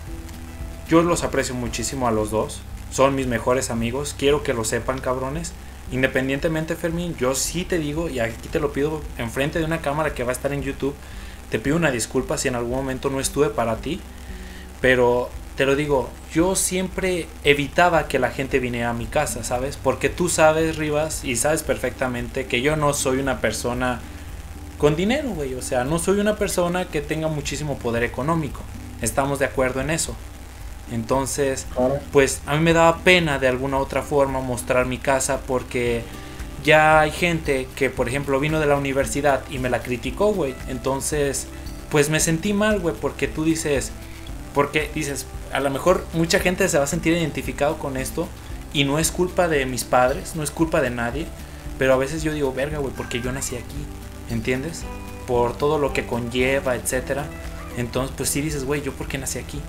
yo los aprecio muchísimo a los dos son mis mejores amigos. Quiero que lo sepan, cabrones. Independientemente, Fermín, yo sí te digo, y aquí te lo pido enfrente de una cámara que va a estar en YouTube. Te pido una disculpa si en algún momento no estuve para ti. Pero te lo digo, yo siempre evitaba que la gente viniera a mi casa, ¿sabes? Porque tú sabes, Rivas, y sabes perfectamente que yo no soy una persona con dinero, güey. O sea, no soy una persona que tenga muchísimo poder económico. Estamos de acuerdo en eso. Entonces, pues a mí me daba pena de alguna otra forma mostrar mi casa porque ya hay gente que, por ejemplo, vino de la universidad y me la criticó, güey. Entonces, pues me sentí mal, güey, porque tú dices, porque dices, a lo mejor mucha gente se va a sentir identificado con esto y no es culpa de mis padres, no es culpa de nadie, pero a veces yo digo, verga, güey, porque yo nací aquí, ¿entiendes? Por todo lo que conlleva, etcétera. Entonces, pues sí dices, güey, yo porque nací aquí.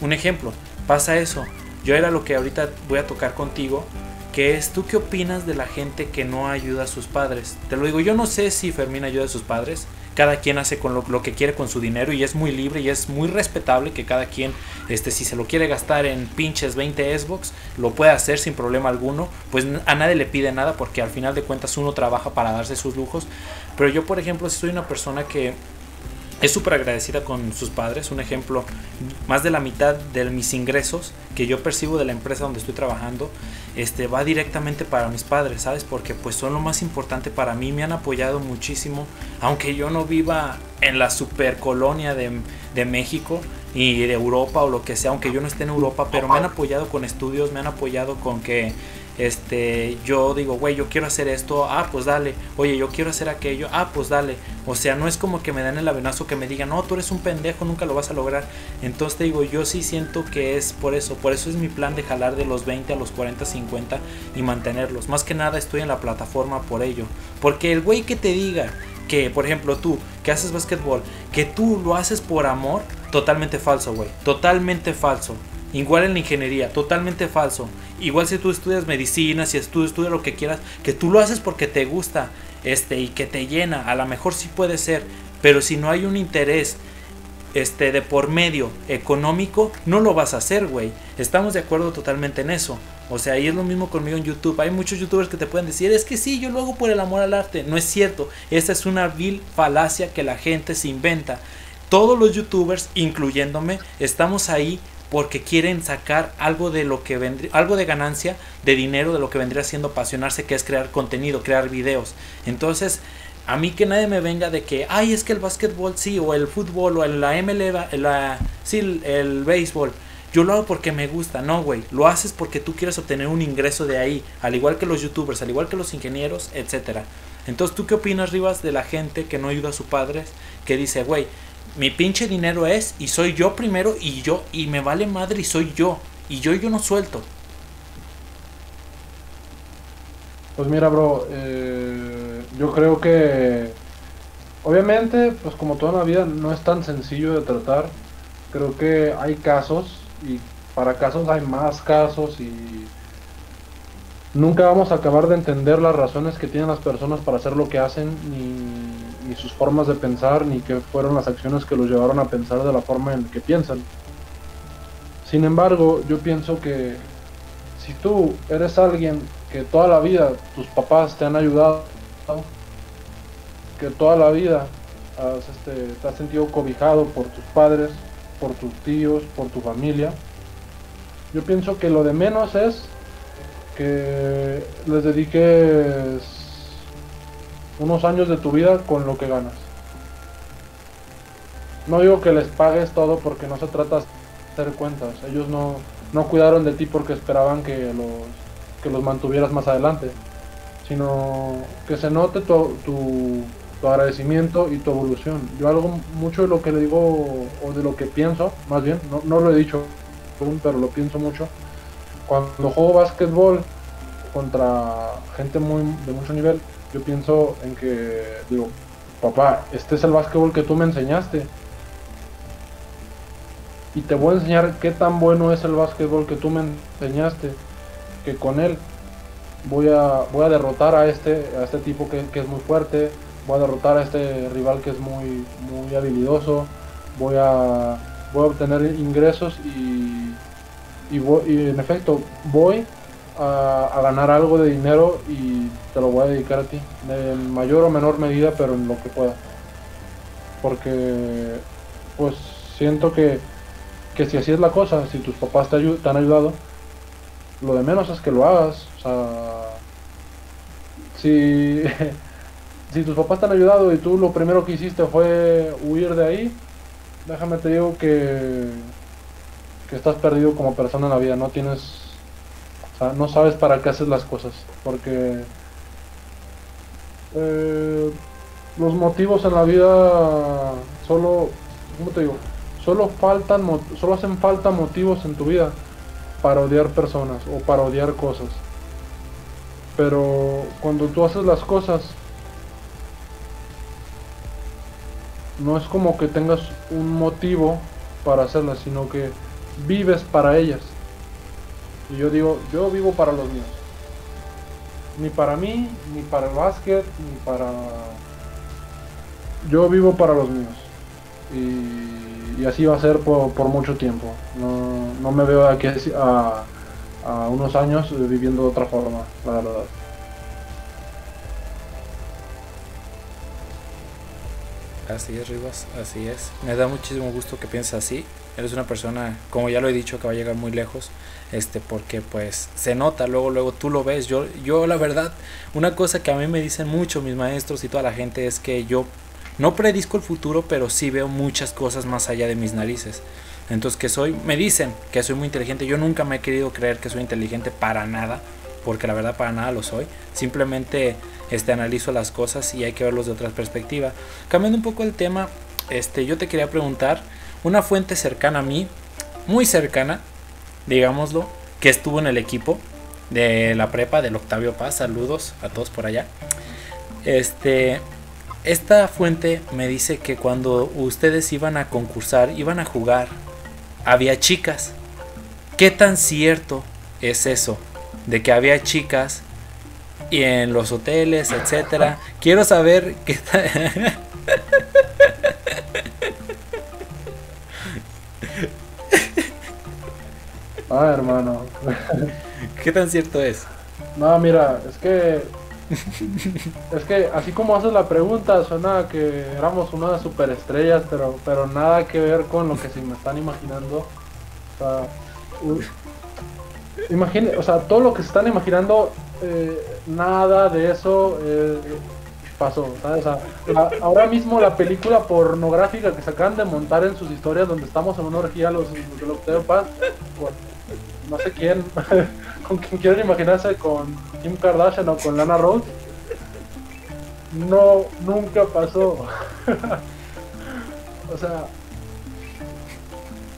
Un ejemplo, pasa eso. Yo era lo que ahorita voy a tocar contigo, que es tú qué opinas de la gente que no ayuda a sus padres. Te lo digo, yo no sé si Fermín ayuda a sus padres. Cada quien hace con lo, que quiere con su dinero y es muy libre y es muy respetable que cada quien, este, si se lo quiere gastar en pinches 20 Xbox, lo puede hacer sin problema alguno. Pues a nadie le pide nada porque al final de cuentas uno trabaja para darse sus lujos. Pero yo, por ejemplo, si soy una persona que es súper agradecida con sus padres. Un ejemplo, más de la mitad de mis ingresos que yo percibo de la empresa donde estoy trabajando, este, va directamente para mis padres, ¿sabes? Porque pues son lo más importante para mí, me han apoyado muchísimo, aunque yo no viva en la super colonia de, de México y de Europa o lo que sea, aunque yo no esté en Europa, pero me han apoyado con estudios, me han apoyado con que este, yo digo, güey, yo quiero hacer esto, ah, pues dale, oye, yo quiero hacer aquello, ah, pues dale. O sea, no es como que me dan el avenazo que me digan, no, tú eres un pendejo, nunca lo vas a lograr. Entonces te digo, yo sí siento que es por eso, por eso es mi plan de jalar de los 20 a los 40, 50 y mantenerlos. Más que nada estoy en la plataforma por ello. Porque el güey que te diga que, por ejemplo, tú, que haces básquetbol, que tú lo haces por amor, totalmente falso, güey. Totalmente falso. Igual en la ingeniería, totalmente falso. Igual si tú estudias medicina, si tú estudias lo que quieras, que tú lo haces porque te gusta este, y que te llena, a lo mejor sí puede ser, pero si no hay un interés este, de por medio económico, no lo vas a hacer, güey. Estamos de acuerdo totalmente en eso. O sea, y es lo mismo conmigo en YouTube. Hay muchos youtubers que te pueden decir, es que sí, yo lo hago por el amor al arte. No es cierto. Esa es una vil falacia que la gente se inventa. Todos los youtubers, incluyéndome, estamos ahí porque quieren sacar algo de lo que vendría, algo de ganancia, de dinero, de lo que vendría siendo apasionarse, que es crear contenido, crear videos. Entonces, a mí que nadie me venga de que, ay, es que el básquetbol sí, o el fútbol, o la MLB, la, sí, el, el béisbol. Yo lo hago porque me gusta, no, güey. Lo haces porque tú quieres obtener un ingreso de ahí, al igual que los youtubers, al igual que los ingenieros, etcétera. Entonces, ¿tú qué opinas, Rivas, de la gente que no ayuda a sus padres? Que dice, güey, mi pinche dinero es y soy yo primero y yo y me vale madre y soy yo y yo yo no suelto. Pues mira, bro, eh, yo creo que obviamente, pues como toda la vida no es tan sencillo de tratar. Creo que hay casos y para casos hay más casos y nunca vamos a acabar de entender las razones que tienen las personas para hacer lo que hacen ni ni sus formas de pensar, ni qué fueron las acciones que los llevaron a pensar de la forma en que piensan. Sin embargo, yo pienso que si tú eres alguien que toda la vida tus papás te han ayudado, que toda la vida este, te has sentido cobijado por tus padres, por tus tíos, por tu familia, yo pienso que lo de menos es que les dediques unos años de tu vida con lo que ganas. No digo que les pagues todo porque no se trata de hacer cuentas. Ellos no, no cuidaron de ti porque esperaban que los, que los mantuvieras más adelante. Sino que se note tu, tu, agradecimiento y tu evolución. Yo algo mucho de lo que le digo o de lo que pienso, más bien, no, no lo he dicho pero lo pienso mucho. Cuando juego básquetbol contra gente muy de mucho nivel, yo pienso en que, digo, papá, este es el básquetbol que tú me enseñaste. Y te voy a enseñar qué tan bueno es el básquetbol que tú me enseñaste. Que con él voy a, voy a derrotar a este, a este tipo que, es muy fuerte. Voy a derrotar a este rival que es muy, muy habilidoso. Voy a, voy a obtener ingresos y, y, y en efecto voy a, ganar algo de dinero y te lo voy a dedicar a ti, en mayor o menor medida, pero en lo que pueda. Porque, pues, siento que, que si así es la cosa, si tus papás te, te han ayudado, lo de menos es que lo hagas. O sea, si, *laughs* si tus papás te han ayudado y tú lo primero que hiciste fue huir de ahí, déjame te digo que, que estás perdido como persona en la vida, no tienes no sabes para qué haces las cosas, porque eh, los motivos en la vida solo, ¿cómo te digo? Solo faltan, solo hacen falta motivos en tu vida para odiar personas o para odiar cosas. Pero cuando tú haces las cosas, no es como que tengas un motivo para hacerlas, sino que vives para ellas. Y yo digo, yo vivo para los míos. Ni para mí, ni para el básquet, ni para... Yo vivo para los míos. Y, así va a ser por, mucho tiempo. No, me veo aquí a, a unos años viviendo de otra forma, la verdad. Así es, Rivas, así es. Me da muchísimo gusto que pienses así. Eres una persona, como ya lo he dicho, que va a llegar muy lejos este porque pues se nota luego luego tú lo ves yo yo la verdad una cosa que a mí me dicen mucho mis maestros y toda la gente es que yo no predisco el futuro pero sí veo muchas cosas más allá de mis narices entonces que soy me dicen que soy muy inteligente yo nunca me he querido creer que soy inteligente para nada porque la verdad para nada lo soy. Simplemente este, analizo las cosas y hay que verlos de otra perspectiva. Cambiando un poco el tema, este, yo te quería preguntar, una fuente cercana a mí, muy cercana, digámoslo, que estuvo en el equipo de la prepa del Octavio Paz, saludos a todos por allá. Este, esta fuente me dice que cuando ustedes iban a concursar, iban a jugar, había chicas. ¿Qué tan cierto es eso? De que había chicas y en los hoteles, etcétera. Quiero saber qué *laughs* Ah, hermano. ¿Qué tan cierto es? No, mira, es que. Es que así como haces la pregunta, suena que éramos unas superestrellas, pero, pero nada que ver con lo que se me están imaginando. O sea, imagine, o sea, todo lo que se están imaginando, eh, nada de eso eh, pasó. ¿sabes? O sea, ahora mismo la película pornográfica que se acaban de montar en sus historias, donde estamos en una orgía, los, los Paz, no sé quién, *laughs* con quien quieren imaginarse, con Kim Kardashian o con Lana Rhodes. No, nunca pasó. *laughs* o sea,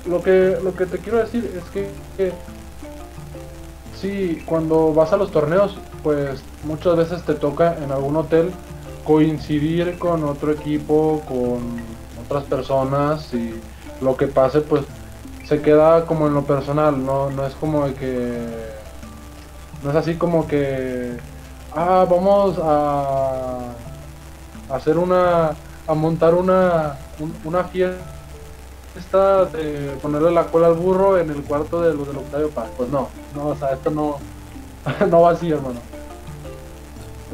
lo que, lo que te quiero decir es que, que sí, cuando vas a los torneos, pues muchas veces te toca en algún hotel coincidir con otro equipo, con otras personas y lo que pase, pues se queda como en lo personal, no, no es como de que. No es así como que. Ah, vamos a. hacer una. a montar una. una fiesta de ponerle la cola al burro en el cuarto de los del Octavio Paz. Pues no, no, o sea, esto no. *laughs* no va así, hermano.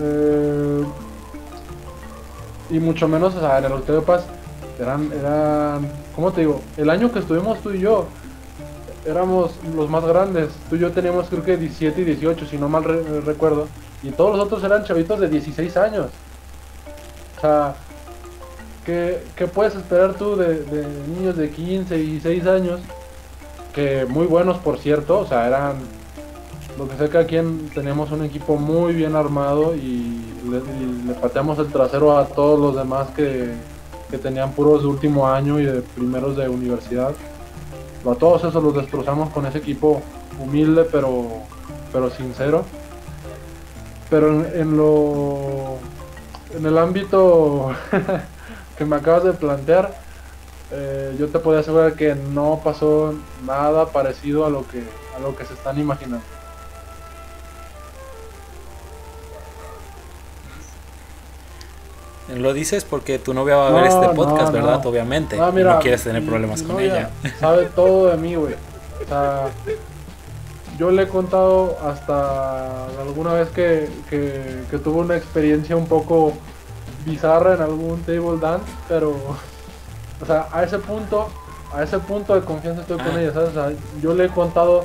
Eh, y mucho menos, o sea, en el Octavio Paz eran, eran ¿cómo te digo? El año que estuvimos tú y yo, éramos los más grandes. Tú y yo teníamos creo que 17 y 18, si no mal recuerdo. Y todos los otros eran chavitos de 16 años. O sea, ¿qué, puedes esperar tú de, niños de 15 y 16 años? Que muy buenos, por cierto. O sea, eran... Lo que sé que aquí teníamos un equipo muy bien armado y le pateamos el trasero a todos los demás que, que tenían puros de último año y de primeros de universidad. A todos esos los destrozamos con ese equipo humilde pero, pero sincero. Pero en, lo en el ámbito *laughs* que me acabas de plantear, eh, yo te puedo asegurar que no pasó nada parecido a lo que, a lo que se están imaginando. Lo dices porque tu novia va a ver este podcast, ¿verdad? Obviamente. No, no quieres tener problemas con ella. Sabe todo de mí, güey. O sea, yo le he contado hasta alguna vez que, que, que tuve una experiencia un poco bizarra en algún table dance, pero, o sea, a ese punto, a ese punto de confianza estoy con ah. ella, ¿sabes? O sea, yo le he contado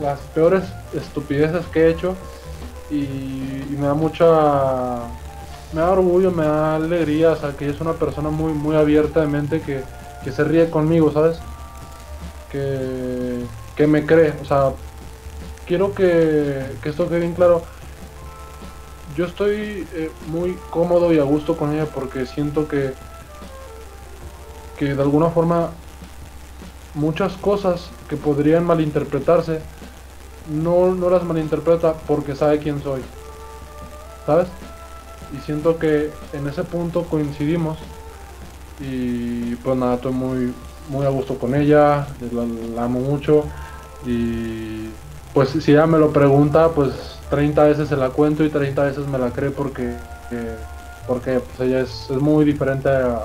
las peores estupideces que he hecho y me da mucha me da orgullo, me da alegría, o sea, que es una persona muy, muy abierta de mente que, se ríe conmigo, ¿sabes? Que, que me cree, o sea, quiero que, esto quede bien claro. Yo estoy eh, muy cómodo y a gusto con ella porque siento que, que de alguna forma muchas cosas que podrían malinterpretarse no, no las malinterpreta porque sabe quién soy. ¿Sabes? Y siento que en ese punto coincidimos y pues nada, estoy muy, muy a gusto con ella, la, amo mucho y pues si ella me lo pregunta, pues 30 veces se la cuento y 30 veces me la cree porque, porque pues ella es, muy diferente a,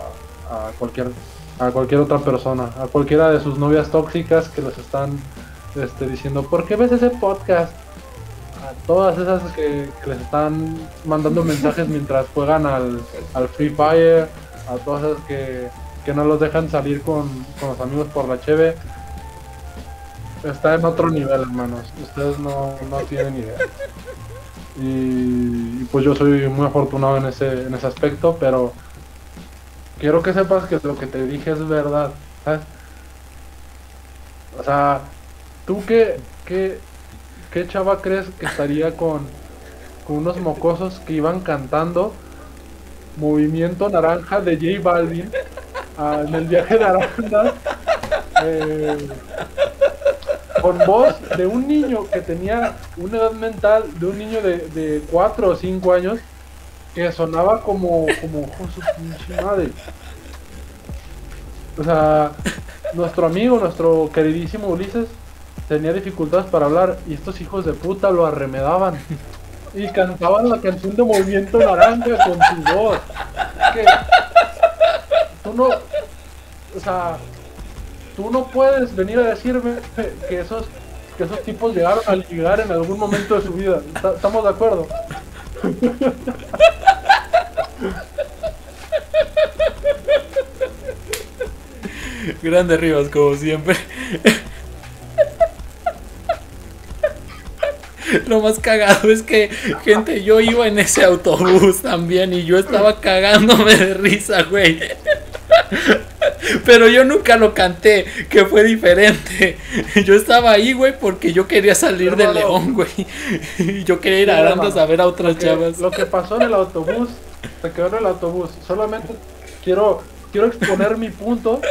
cualquier a cualquier otra persona, a cualquiera de sus novias tóxicas que les están este, diciendo, ¿por qué ves ese podcast? Todas esas que, les están mandando mensajes mientras juegan al, Free Fire, a todas esas que, no los dejan salir con, los amigos por la cheve. Está en otro nivel, hermanos. Ustedes no, tienen idea. Y, pues yo soy muy afortunado en ese, en ese aspecto, pero quiero que sepas que lo que te dije es verdad. O sea, tú que, que ¿qué chava crees que estaría con, con unos mocosos que iban cantando Movimiento Naranja de J Balvin ah, en el viaje de Aranda? Eh, con voz de un niño que tenía una edad mental de un niño de, 4 o 5 años que sonaba como, como su pinche madre. O sea, nuestro amigo, nuestro queridísimo Ulises, tenía dificultades para hablar y estos hijos de puta lo arremedaban. Y cantaban la canción de Movimiento Naranja con su voz. Tú no, o sea, tú no puedes venir a decirme que esos, que esos tipos llegaron a ligar en algún momento de su vida. ¿Estamos de acuerdo? Grande Rivas, como siempre. Lo más cagado es que, gente, yo iba en ese autobús también y yo estaba cagándome de risa, güey. Pero yo nunca lo canté, que fue diferente. Yo estaba ahí, güey, porque yo quería salir de León, güey. Y yo quería ir a Arandas a ver a otras chavas. Lo que pasó en el autobús, se quedó en el autobús. Solamente quiero, quiero exponer mi punto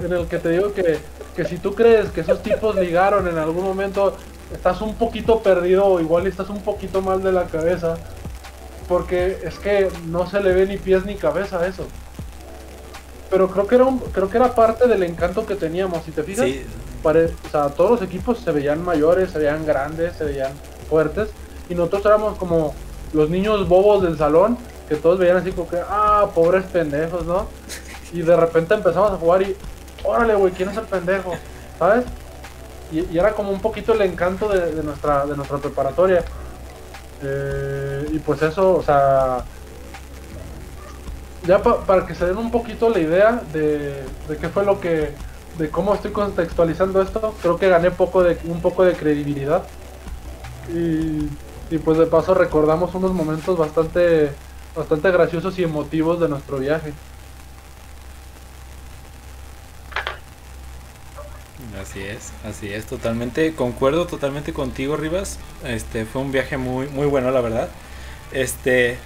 en el que te digo que, que si tú crees que esos tipos ligaron en algún momento, estás un poquito perdido o igual estás un poquito mal de la cabeza. Porque es que no se le ve ni pies ni cabeza a eso pero creo que era un, creo que era parte del encanto que teníamos, si te fijas. o sea, todos los equipos se veían mayores, se veían grandes, se veían fuertes y nosotros éramos como los niños bobos del salón que todos veían así como que, ah, pobres pendejos, ¿no? Y de repente empezamos a jugar y, órale, güey, ¿quién es el pendejo? ¿Sabes? Y, era como un poquito el encanto de, nuestra, de nuestra preparatoria. Eh, y pues eso, o sea, ya para que se den un poquito la idea de, qué fue lo que, de cómo estoy contextualizando esto, creo que gané poco de, un poco de credibilidad. Y, y pues de paso recordamos unos momentos bastante, bastante graciosos y emotivos de nuestro viaje. Así así es, totalmente, concuerdo totalmente contigo, Rivas. Este fue un viaje muy, muy bueno, la verdad. Este,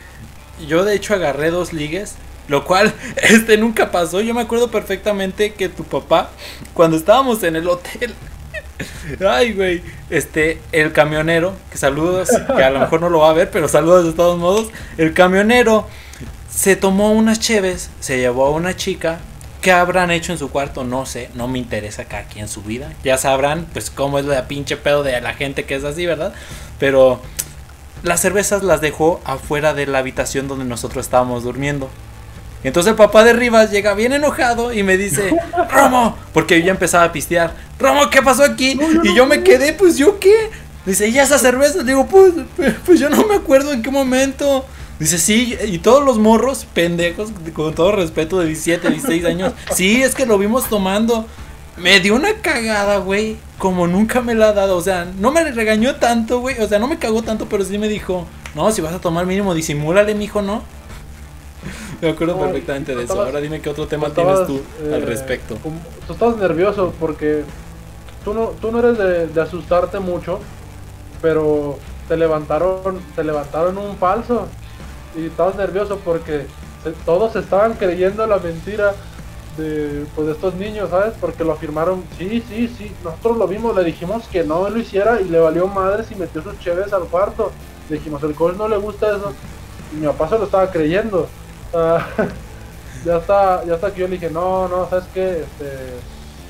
yo de hecho agarré dos ligues, lo cual *laughs* este nunca pasó. Yo me acuerdo perfectamente que tu papá, cuando estábamos en el hotel, *laughs* ay güey, este, el camionero, que saludos, que a lo mejor no lo va a ver, pero saludos de todos modos, el camionero se tomó unas cheves, se llevó a una chica. ¿Qué habrán hecho en su cuarto? No sé, no me interesa acá aquí en su vida. Ya sabrán, pues, cómo es la pinche pedo de la gente que es así, ¿verdad? Pero las cervezas las dejó afuera de la habitación donde nosotros estábamos durmiendo. Entonces el papá de Rivas llega bien enojado y me dice, *laughs* Romo, porque yo ya empezaba a pistear, Romo, ¿qué pasó aquí? y yo me quedé, pues yo qué. Dice, ¿y esa cerveza? Digo, pues, pues yo no me acuerdo en qué momento. Dice, sí, y todos los morros, pendejos, con todo respeto, de 17, 16 años, sí, es que lo vimos tomando. Me dio una cagada, güey como nunca me la ha dado. O sea, no me regañó tanto, güey. O sea, no me cagó tanto, pero sí me dijo, no, si vas a tomar mínimo, disimúlale, mijo, ¿no? *laughs* me acuerdo perfectamente de eso. Ahora dime qué otro tema tienes tú al eh, respecto. Tú estás nervioso porque tú no, tú no eres de, asustarte mucho, pero te levantaron, te levantaron un falso y estabas nervioso porque todos estaban creyendo la mentira de, pues, de estos niños, ¿sabes? Porque lo afirmaron, sí, sí, sí, nosotros lo vimos, le dijimos que no lo hiciera y le valió madres y metió sus cheves al cuarto. Le dijimos, el coach no le gusta eso. Y mi papá se lo estaba creyendo. *laughs* ya está, ya está que yo le dije, no, no, ¿sabes qué? Este,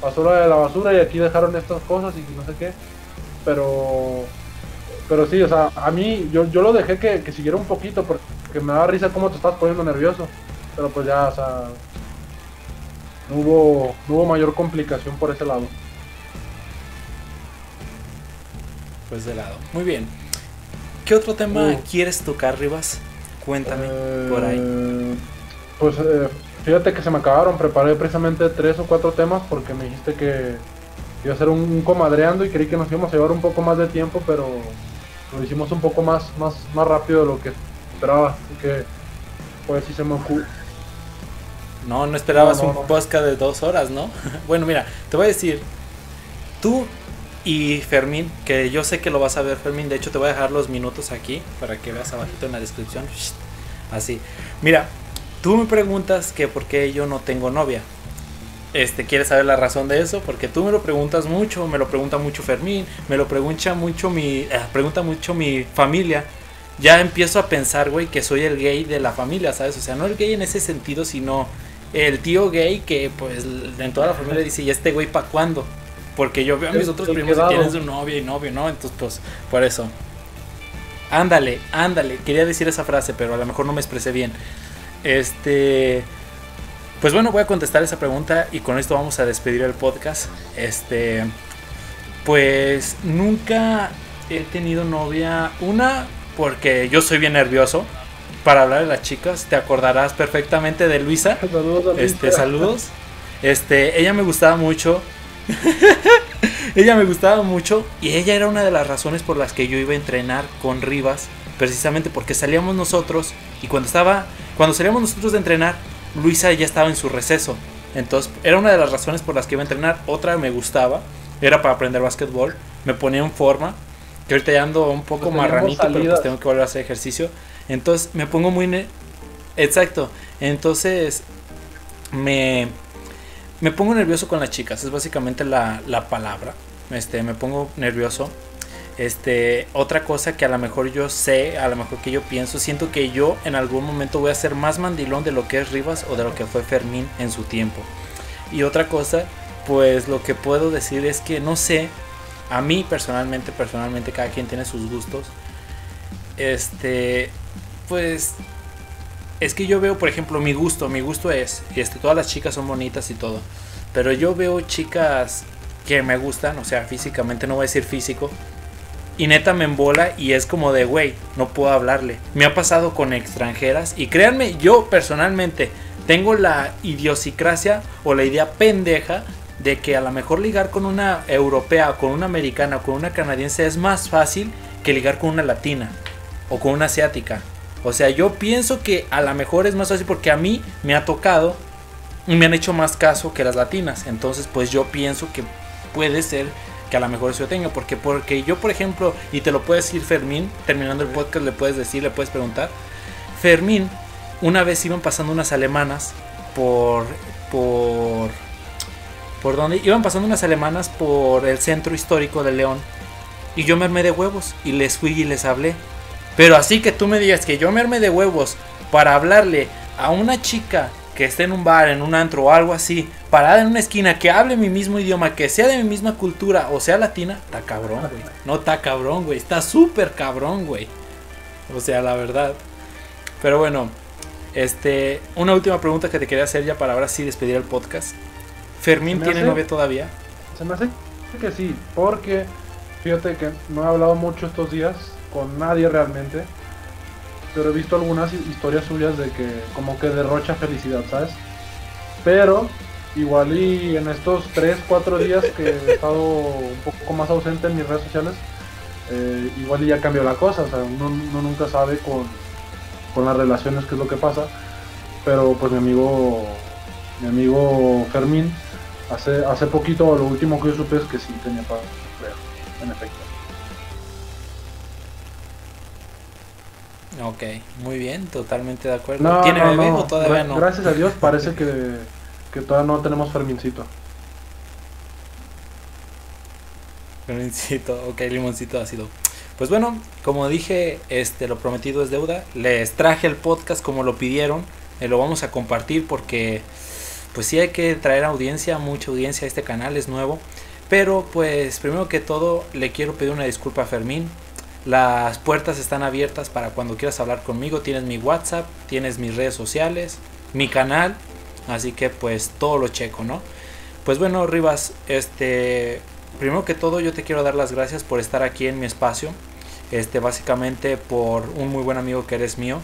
pasó la de la basura y aquí dejaron estas cosas y no sé qué. Pero, pero sí, o sea, a mí, yo, yo lo dejé que siguiera un poquito porque me daba risa cómo te estás poniendo nervioso. Pero pues ya, o sea, no hubo, hubo mayor complicación por ese lado. Pues de lado. Muy bien. ¿Qué otro tema uh. quieres tocar, Rivas? Cuéntame por ahí. Eh, pues eh, fíjate que se me acabaron. Preparé precisamente tres o cuatro temas porque me dijiste que iba a ser un, comadreando y creí que nos íbamos a llevar un poco más de tiempo, pero lo hicimos un poco más, más, más rápido de lo que esperaba. Así que pues sí se me ocurrió no, no esperabas un podcast de dos horas, ¿no? *laughs* bueno, mira, te voy a decir, tú Y Fermín, que yo sé que lo vas a ver, Fermín. De hecho, te voy a dejar los minutos aquí para que veas abajito en la descripción. Así. Mira, tú me preguntas que por qué yo no tengo novia. Este, ¿Quieres saber la razón de eso? Porque tú me lo preguntas mucho, me lo pregunta mucho Fermín, me lo pregunta mucho mi, eh, pregunta mucho mi familia. Ya empiezo a pensar, güey, que soy el gay de la familia, ¿sabes? O sea, no el gay en ese sentido, sino el tío gay que, pues, en toda la familia dice, ¿y este güey para cuándo? Porque yo veo a mis otros primos que tienen su novia y novio, ¿no? Entonces, pues, por eso. Ándale, ándale. Quería decir esa frase, pero a lo mejor no me expresé bien. Este. Pues bueno, voy a contestar esa pregunta y con esto vamos a despedir el podcast. Este. Pues nunca he tenido novia. Una, porque yo soy bien nervioso para hablar de las chicas. Te acordarás perfectamente de Luisa. *laughs* Saludos, Este, saludos. Este, ella me gustaba mucho. *laughs* ella me gustaba mucho y ella era una de las razones por las que yo iba a entrenar con Rivas, precisamente porque salíamos nosotros y cuando estaba cuando salíamos nosotros de entrenar, Luisa ya estaba en su receso. Entonces, era una de las razones por las que iba a entrenar. Otra me gustaba, era para aprender básquetbol, me ponía en forma, que ahorita ya ando un poco Pues marranito, pero pues tengo que volver a hacer ejercicio. Entonces, me pongo muy Exacto. Entonces, me me pongo nervioso con las chicas, es básicamente la, la palabra. Este, me pongo nervioso. Este, otra cosa que a lo mejor yo sé, a lo mejor que yo pienso, siento que yo en algún momento voy a ser más mandilón de lo que es Rivas o de lo que fue Fermín en su tiempo. Y otra cosa, pues lo que puedo decir es que no sé, a mí personalmente, personalmente cada quien tiene sus gustos. Este, pues es que yo veo, por ejemplo, mi gusto, mi gusto es, este, todas las chicas son bonitas y todo, pero yo veo chicas que me gustan, o sea, físicamente, no voy a decir físico, y neta me embola y es como de, güey, no puedo hablarle. Me ha pasado con extranjeras y créanme, yo personalmente tengo la idiosincrasia o la idea pendeja de que a lo mejor ligar con una europea, con una americana, con una canadiense es más fácil que ligar con una latina o con una asiática. O sea, yo pienso que a lo mejor es más fácil porque a mí me ha tocado y me han hecho más caso que las latinas. Entonces, pues yo pienso que puede ser que a lo mejor eso yo tenga. Porque, porque yo, por ejemplo, y te lo puede decir Fermín, terminando el podcast, le puedes decir, le puedes preguntar. Fermín, una vez iban pasando unas alemanas por. por. ¿Por dónde? Iban pasando unas alemanas por el centro histórico de León. Y yo me armé de huevos y les fui y les hablé. Pero así que tú me digas que yo me armé de huevos para hablarle a una chica que esté en un bar, en un antro o algo así, parada en una esquina, que hable mi mismo idioma, que sea de mi misma cultura o sea latina, está cabrón, güey. No está cabrón, güey. Está súper cabrón, güey. O sea, la verdad. Pero bueno, este, una última pregunta que te quería hacer ya para ahora sí despedir el podcast. ¿Fermín ¿Me tiene hace? novia todavía? Se me hace que sí, porque fíjate que no he hablado mucho estos días con nadie realmente, pero he visto algunas hi- historias suyas de que como que derrocha felicidad, ¿sabes? Pero igual y en estos 3, 4 días que he estado un poco más ausente en mis redes sociales, eh, igual y ya cambió la cosa, o sea, uno, uno nunca sabe con, con las relaciones qué es lo que pasa, pero pues mi amigo, mi amigo Fermín, Hace, hace poquito, lo último que yo supe es que sí tenía pareja, en efecto. Ok, muy bien, totalmente de acuerdo. No, ¿Tiene no, bebé no. o todavía Gra- no? Gracias a Dios *laughs* parece que, que todavía no tenemos Fermincito. Limoncito, ok, limoncito ácido. Pues bueno, como dije, este, lo prometido es deuda. Les traje el podcast como lo pidieron. eh, lo vamos a compartir porque, pues sí hay que traer audiencia, mucha audiencia a este canal, es nuevo. Pero pues primero que todo le quiero pedir una disculpa a Fermín. Las puertas están abiertas para cuando quieras hablar conmigo. Tienes mi WhatsApp, tienes mis redes sociales, mi canal. Así que pues todo lo checo, ¿no? Pues bueno, Rivas, este, primero que todo yo te quiero dar las gracias por estar aquí en mi espacio. Este, básicamente por un muy buen amigo que eres mío.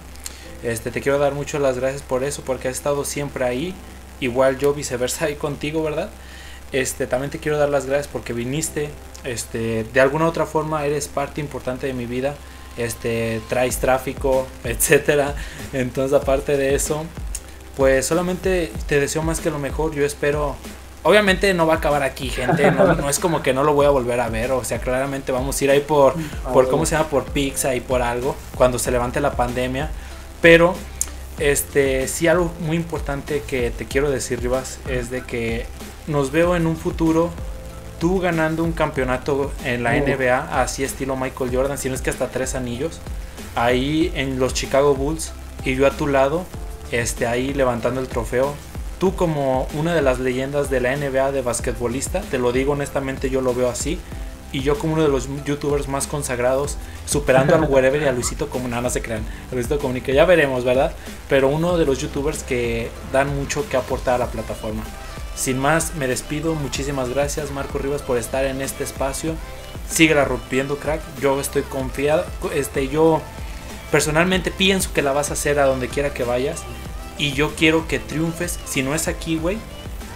Este, te quiero dar muchas las gracias por eso, porque has estado siempre ahí. Igual yo viceversa ahí contigo, ¿verdad? Este, también te quiero dar las gracias porque viniste. Este, de alguna u otra forma eres parte importante de mi vida. Este, traes tráfico, *laughs* etcétera. Entonces, aparte de eso, pues solamente te deseo más que lo mejor. Yo espero Obviamente no va a acabar aquí, gente. No, es como que no lo voy a volver a ver. O sea, claramente vamos a ir ahí por, por ¿cómo se llama? Por pizza y por algo. Cuando se levante la pandemia. Pero, este, sí algo muy importante que te quiero decir, Rivas, es de que nos veo en un futuro tú ganando un campeonato en la NBA, así estilo Michael Jordan, si no es que hasta tres anillos, ahí en los Chicago Bulls y yo a tu lado, este, ahí levantando el trofeo. Tú como una de las leyendas de la NBA de basquetbolista, te lo digo honestamente, yo lo veo así. Y yo como uno de los youtubers más consagrados, superando al Wherever y a Luisito Comunica, no, se crean, Luisito Comunica, ya veremos, ¿verdad? Pero uno de los youtubers que dan mucho que aportar a la plataforma. Sin más, me despido. Muchísimas gracias, Marco Rivas, por estar en este espacio. Síguela rompiendo, crack. Yo estoy confiado. Este, yo personalmente pienso que la vas a hacer a donde quiera que vayas. Y yo quiero que triunfes. Si no es aquí, güey,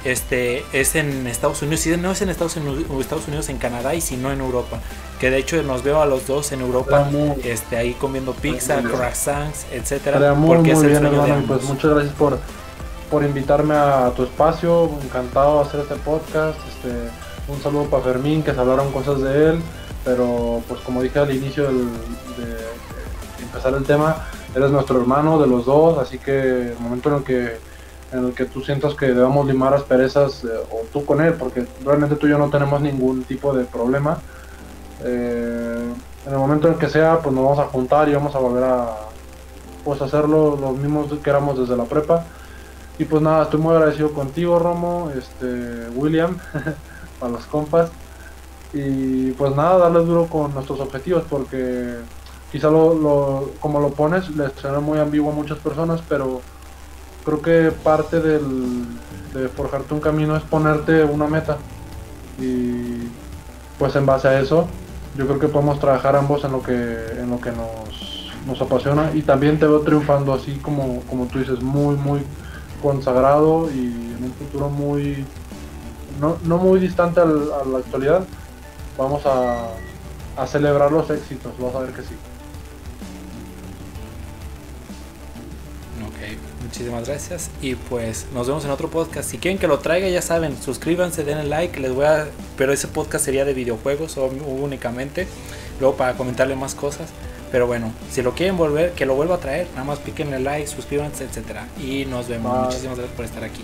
este, es en Estados Unidos. Si no es en Estados Unidos, Estados Unidos, en Canadá y si no en Europa. Que de hecho nos veo a los dos en Europa, este, ahí comiendo pizza, croissants, etcétera. Porque es el bien, Pues muchas gracias por por invitarme a tu espacio, encantado de hacer este podcast. Este, un saludo para Fermín, que se hablaron cosas de él, pero pues como dije al inicio de, empezar el tema, eres nuestro hermano de los dos, así que el momento en el que en el que tú sientas que debamos limar asperezas, eh, o tú con él, porque realmente tú y yo no tenemos ningún tipo de problema. Eh, en el momento en que sea, pues nos vamos a juntar y vamos a volver a pues hacerlo los mismos que éramos desde la prepa. Y pues nada, estoy muy agradecido contigo, Romo, este, William, *laughs* para los compas. Y pues nada, darle duro con nuestros objetivos, porque quizá lo, como lo pones, les será muy ambiguo a muchas personas, pero creo que parte del, de forjarte un camino es ponerte una meta. Y pues en base a eso, yo creo que podemos trabajar ambos en lo que, en lo que nos, nos apasiona. Y también te veo triunfando así como, como tú dices, muy, muy consagrado y en un futuro muy no, no muy distante a la actualidad vamos a, a celebrar los éxitos vas a ver que sí muchísimas gracias y pues nos vemos en otro podcast si quieren que lo traiga ya saben suscríbanse denle like les voy a pero ese podcast sería de videojuegos únicamente luego para comentarle más cosas pero bueno, si lo quieren volver, que lo vuelva a traer, nada más piquen el like, suscríbanse, etcétera. Y nos vemos. Muchísimas gracias por estar aquí.